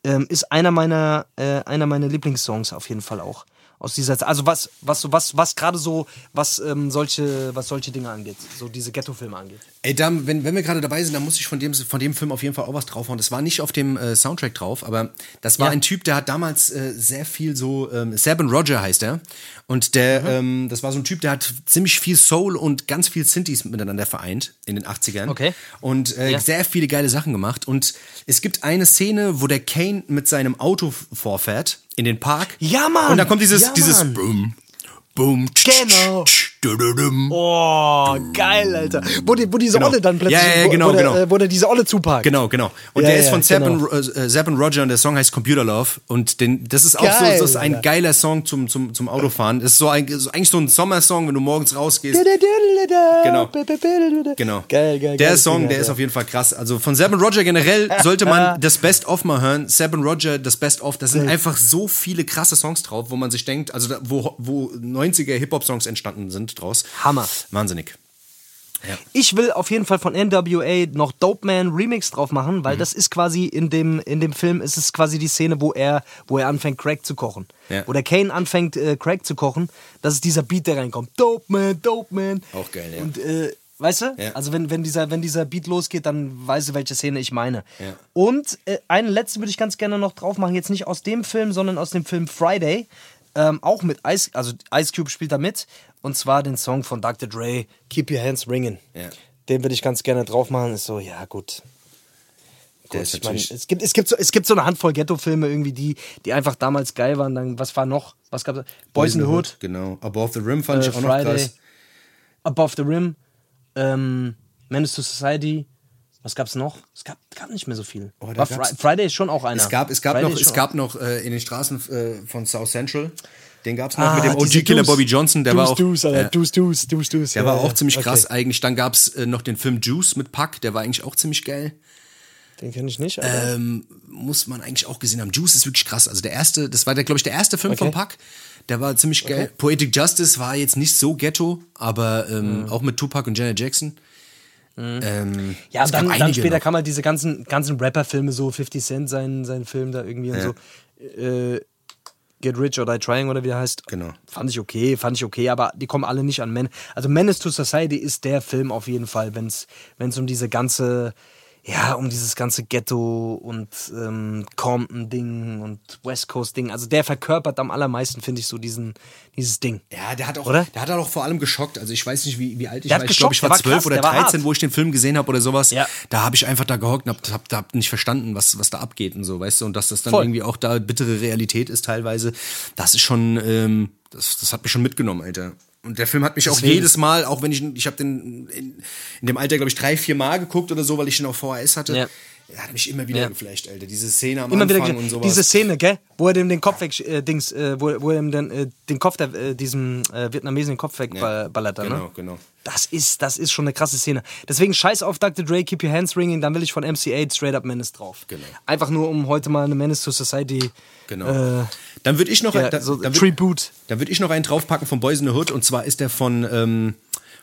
Ähm, ist einer meiner, äh, einer meiner Lieblingssongs auf jeden Fall auch. Aus dieser Zeit. Also was, was was, was gerade so, was ähm, solche, was solche Dinge angeht, so diese Ghetto-Filme angeht. Ey, da, wenn, wenn wir gerade dabei sind, dann muss ich von dem, von dem Film auf jeden Fall auch was draufhauen. Das war nicht auf dem äh, Soundtrack drauf, aber das war Ja. ein Typ, der hat damals äh, sehr viel so, ähm, Sabin Roger heißt er. Und der, Mhm. ähm, das war so ein Typ, der hat ziemlich viel Soul und ganz viel Synthes miteinander vereint in den 80ern. Okay. Und äh, Ja. sehr viele geile Sachen gemacht. Und es gibt eine Szene, wo der Kane mit seinem Auto vorfährt in den Park. Ja, Mann! Und dann kommt dieses, Ja, dieses! Boom, Boom, Genau. dududum. Oh, geil, Alter. Wo, die, wo diese Genau. Olle dann plötzlich, Ja, ja, ja, wo- genau, wo, der, genau. äh, wo der diese Olle zuparkt. Genau, genau. Und Ja, der ist ja, von Zapp genau. and, äh, Zapp and Roger und der Song heißt Computer Love. Und den, das ist auch so, Geil, das ist ein Alter. geiler Song zum, zum, zum Autofahren. Das ist so, ein, so eigentlich so ein Sommersong, wenn du morgens rausgehst. Genau. Genau. Geil, geil, Der. Song, der ist auf jeden Fall krass. Also von Seven Roger generell sollte man das Best-of mal hören. Seven Roger, das Best-of, da sind einfach so viele krasse Songs drauf, wo man sich denkt, also da, wo, wo 90er Hip-Hop-Songs entstanden sind draus. Hammer. Wahnsinnig. Ich will auf jeden Fall von NWA noch Dope Man Remix drauf machen, Mhm. weil das ist quasi in dem, in dem Film ist es quasi die Szene, wo er, wo er anfängt, Crack zu kochen. Ja. Wo der Kane anfängt, äh, Crack zu kochen. Das ist dieser Beat, der reinkommt. Dope Man, Dope Man. Auch geil, ja. Und äh, weißt du? Ja. Also wenn, wenn, dieser, wenn dieser Beat losgeht, dann weißt du, welche Szene ich meine. Ja. Und äh, eine letzte würde ich ganz gerne noch drauf machen, jetzt nicht aus dem Film, sondern aus dem Film Friday. Ähm, auch mit Ice, also Ice Cube spielt da mit. Und zwar den Song von Dr. Dre, Keep Your Hands Ringing. Ja. Den würde ich ganz gerne drauf machen. Ist so, ja, gut. Gut, ich natürlich- es gibt, es, gibt so, es gibt so eine Handvoll Ghetto-Filme irgendwie, die, die einfach damals geil waren. Dann, was war noch? Was gab's? Boys in the Hood, Genau. Above the Rim fand äh, ich auch noch Friday, krass. Above the Rim, ähm, Menace to Society. Was gab's noch? Es gab, gab nicht mehr so viel. Oh, war gab's- Fri Friday ist schon auch einer. Es gab, es gab Friday noch, es gab noch äh, in den Straßen äh, von South Central, den gab es noch Ah, mit dem OG-Killer Deuce- Bobby Johnson, der war auch, Deuce, Alter, ja, Deuce, Deuce, Deuce, Deuce. der ja, war ja. auch ziemlich Okay. krass eigentlich. Dann gab es äh, noch den Film Juice mit Puck, der war eigentlich auch ziemlich geil. Den kenne ich nicht. Ähm, muss man eigentlich auch gesehen haben. Juice ist wirklich krass. Also der erste, das war der, glaube ich, der erste Film Okay. von Puck. Der war ziemlich geil. Poetic Justice war jetzt nicht so ghetto, aber ähm, Mhm. auch mit Tupac und Janet Jackson. Ähm, Ja, gab dann, dann später noch. kam halt diese ganzen, ganzen Rapper-Filme, so 50 Cent, sein, sein Film da irgendwie und Ja. so. Äh, Get Rich or Die Trying oder wie der heißt. Genau. Fand ich okay, fand ich okay, aber die kommen alle nicht an Men. Also Menace to Society ist der Film auf jeden Fall, wenn es um diese ganze, ja, um dieses ganze Ghetto und ähm, Compton-Ding und West Coast-Ding. Also der verkörpert am allermeisten, finde ich, so diesen, dieses Ding. Ja, der hat auch, Oder? der hat auch vor allem geschockt. Also ich weiß nicht, wie, wie alt ich Der war. Ich glaube, ich war der war 12 krass, oder der war 13, hart. wo ich den Film gesehen habe oder sowas. Ja. Da habe ich einfach da gehockt und hab, hab, hab nicht verstanden, was, was da abgeht und so, weißt du, und dass das dann Voll. irgendwie auch da bittere Realität ist teilweise. Das ist schon, ähm, das, das hat mich schon mitgenommen, Alter. Und der Film hat mich auch Deswegen. jedes Mal, auch wenn ich, ich habe den in, in dem Alter, glaube ich, drei, vier Mal geguckt oder so, weil ich den auf VHS hatte. Ja. Er hat mich immer wieder Ja. geflasht, Alter. Diese Szene am Immer Anfang und sowas. diese Szene, gell? Wo er dem den Kopf weg, äh, Dings, äh, wo, wo er ihm dann äh, den Kopf der, äh, diesem äh, Vietnamesen den Kopf wegballert, genau, ne? genau. Das ist, das ist schon eine krasse Szene. Deswegen scheiß auf Dr. Dre, Keep Your Hands Ringing, dann will ich von MC8 Straight Up Menace drauf. Genau. Einfach nur, um heute mal eine Menace to Society Genau. äh, Dann würde ich noch, ja, da, so dann würd- Tribute. Da würde ich noch einen draufpacken von Boys in the Hood und zwar ist der von ähm,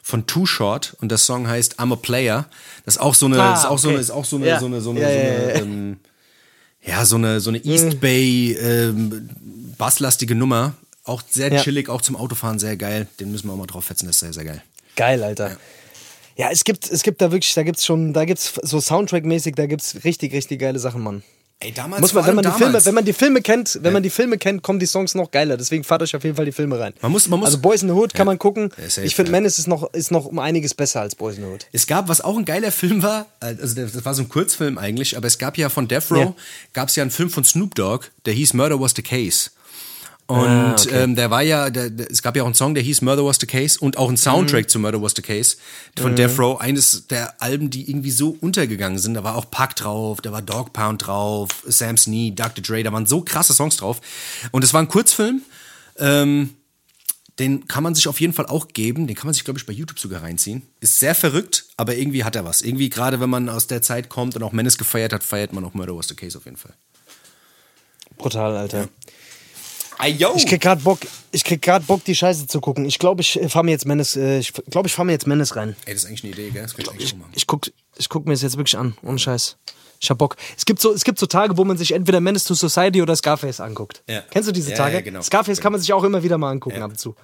von Too Short und der Song heißt I'm a Player. Das ist auch so eine, Ah, ist auch so okay. eine, ist auch so eine, Ja. so eine, so eine, Ja, so eine. Ähm, ja, so eine, so eine East Bay ähm, basslastige Nummer. Auch sehr chillig, auch zum Autofahren sehr geil. Den müssen wir auch mal drauf fetzen, das ist sehr, sehr geil. Geil, Alter. Ja, es gibt, es gibt da wirklich, da gibt's schon, da gibt's so Soundtrack-mäßig, da gibt's richtig, richtig geile Sachen, Mann. Ey, damals Muss man, wenn man die Filme, wenn man die Filme kennt, wenn man die Filme kennt, kommen die Songs noch geiler. Deswegen fahrt euch auf jeden Fall die Filme rein. Man muss- man muss- also Boys in the Hood kann man gucken. Ja, safe, ich finde, ja. Menace ist noch, ist noch um einiges besser als Boys in the Hood. Es gab, was auch ein geiler Film war, also der- das war so ein Kurzfilm eigentlich, aber es gab ja von Death Row, Ja. gab es ja einen Film von Snoop Dogg, der hieß Murder Was the Case. Und Ah, okay. ähm, der war ja, der, der, es gab ja auch einen Song, der hieß Murder Was the Case und auch einen Mhm. Soundtrack zu Murder Was the Case von Death Row. Eines der Alben, die irgendwie so untergegangen sind. Da war auch Pac drauf, da war Dog Pound drauf, Sam Snee, Dr. Dre, da waren so krasse Songs drauf. Und es war ein Kurzfilm. Ähm, den kann man sich auf jeden Fall auch geben. Den kann man sich, glaube ich, bei YouTube sogar reinziehen. Ist sehr verrückt, aber irgendwie hat er was. Irgendwie, gerade wenn man aus der Zeit kommt und auch Menace gefeiert hat, feiert man auch Murder Was the Case auf jeden Fall. Brutal, Alter. Ah, yo! Ich krieg grad Bock, ich krieg grad Bock, die Scheiße zu gucken. Ich glaube, ich fahr mir jetzt Menace, äh, ich glaube, ich fahr mir jetzt Menace rein. Ey, das ist eigentlich eine Idee, gell? Das ich eigentlich Ich, schon machen. ich guck, ich guck mir das jetzt wirklich an, ohne Scheiß. Ich hab Bock. Es gibt so, es gibt so Tage, wo man sich entweder Menace to Society oder Scarface anguckt. Ja. Kennst du diese Ja, Tage? ja, genau. Scarface kann man sich auch immer wieder mal angucken ab und zu.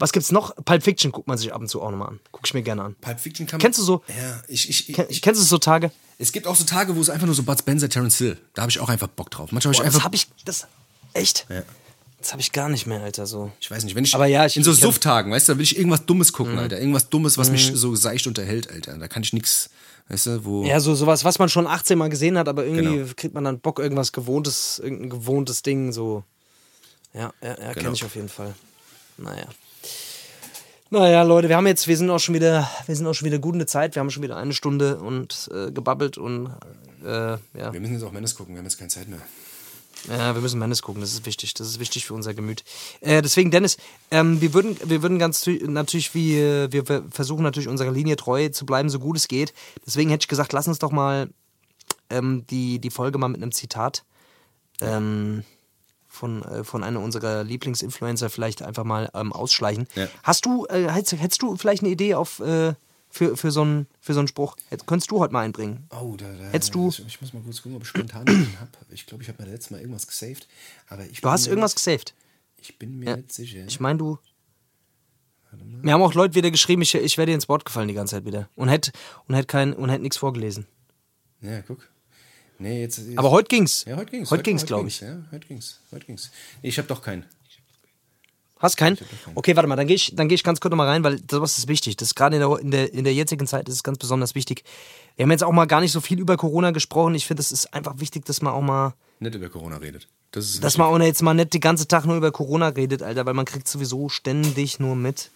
Was gibt's noch? Pulp Fiction guckt man sich ab und zu auch nochmal an. Guck ich mir gerne an. Pulp Fiction kann man. Kennst du so- Ja, ich, ich, Ken, ich, kennst du so Tage? Es gibt auch so Tage, wo es einfach nur so Bud Spencer, Terence Hill. Da habe ich auch einfach Bock drauf. Manchmal habe ich das einfach. hab ich, das, echt? Ja. Das hab ich gar nicht mehr, Alter, so. Ich weiß nicht, wenn ich, Aber ja, ich- in so Sufftagen, weißt du, da will ich irgendwas Dummes gucken, Mhm. Alter. Irgendwas Dummes, was mich so seicht unterhält, Alter. Da kann ich nix, weißt du, wo. Ja, so sowas, was man schon 18 Mal gesehen hat, aber irgendwie Genau. kriegt man dann Bock, irgendwas gewohntes, irgendein gewohntes Ding, so. Ja, ja, ja, Genau. kenne ich auf jeden Fall. Naja. Naja, Leute, wir haben jetzt, wir sind auch schon wieder, wir sind auch schon wieder gut in der Zeit, wir haben schon wieder eine Stunde und äh, gebabbelt und äh, ja. Wir müssen jetzt auch Menace gucken, wir haben jetzt keine Zeit mehr. Ja, wir müssen Menace gucken, das ist wichtig. Das ist wichtig für unser Gemüt. Äh, deswegen, Dennis, ähm, wir würden, wir würden ganz tü- natürlich, wie, äh, wir ver- versuchen natürlich unserer Linie treu zu bleiben, so gut es geht. Deswegen hätte ich gesagt, lass uns doch mal ähm, die, die Folge mal mit einem Zitat ähm, von, äh, von einer unserer Lieblingsinfluencer vielleicht einfach mal ähm, ausschleichen. Ja. Hast du, äh, hättest, hättest du vielleicht eine Idee auf, äh, für, für, so einen, für so einen Spruch? Hätt, könntest du heute mal einbringen? Oh, da, da, Hättest du- Ich, ich muss mal kurz gucken, ob ich spontan einen habe. Ich glaube, ich habe mir letztes Mal irgendwas gesaved. Aber ich Du hast irgendwas gesaved. Ich bin mir Ja. nicht sicher. Ich meine, du. Mir haben auch Leute wieder geschrieben, ich, ich dir ins Wort gefallen die ganze Zeit wieder. Und hätte und hätt kein, und hätt nichts vorgelesen. ja, guck. Nee, jetzt, jetzt Aber heute ging's. Ja, heute ging's. Heute ging's, glaube ich. Ja, heute ging's. Heute ging's. Nee, ich habe doch keinen. Hast keinen? Okay, warte mal, dann gehe ich, dann geh ich ganz kurz nochmal rein, weil sowas ist wichtig. Das ist gerade in der, in, der, in der jetzigen Zeit ist es ganz besonders wichtig. Wir haben jetzt auch mal gar nicht so viel über Corona gesprochen. Ich finde, es ist einfach wichtig, dass man auch mal, Nicht über Corona redet. Das ist dass man auch jetzt mal nicht den ganzen Tag nur über Corona redet, Alter, weil man kriegt sowieso ständig nur mit.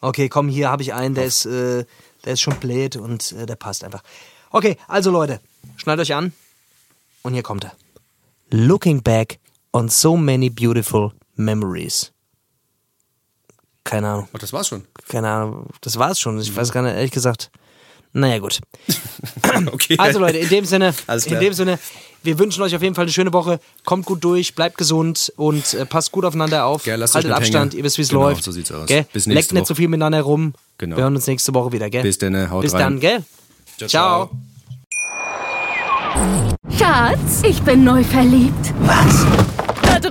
Okay, komm, hier habe ich einen, der ist, äh, der ist schon blöd und äh, der passt einfach. Okay, also Leute, schnallt euch an und hier kommt er. Looking back on so many beautiful memories. Keine Ahnung, Oh, das war's schon. keine Ahnung, das war's schon. Ich weiß gar nicht, ehrlich gesagt. Naja, gut. okay. Also Leute, in dem Sinne, in dem Sinne, wir wünschen euch auf jeden Fall eine schöne Woche. Kommt gut durch, bleibt gesund und äh, passt gut aufeinander auf. Gell, lasst Haltet euch nicht Abstand, hängen. ihr wisst, wie es Genau, läuft. so sieht's aus. Gell? Bis Leckt nächste nicht Woche. so viel miteinander rum. Genau. Wir hören uns nächste Woche wieder, gell? Bis dann, haut Bis rein. dann, gell? Ciao, Ciao. Schatz, ich bin neu verliebt. Was?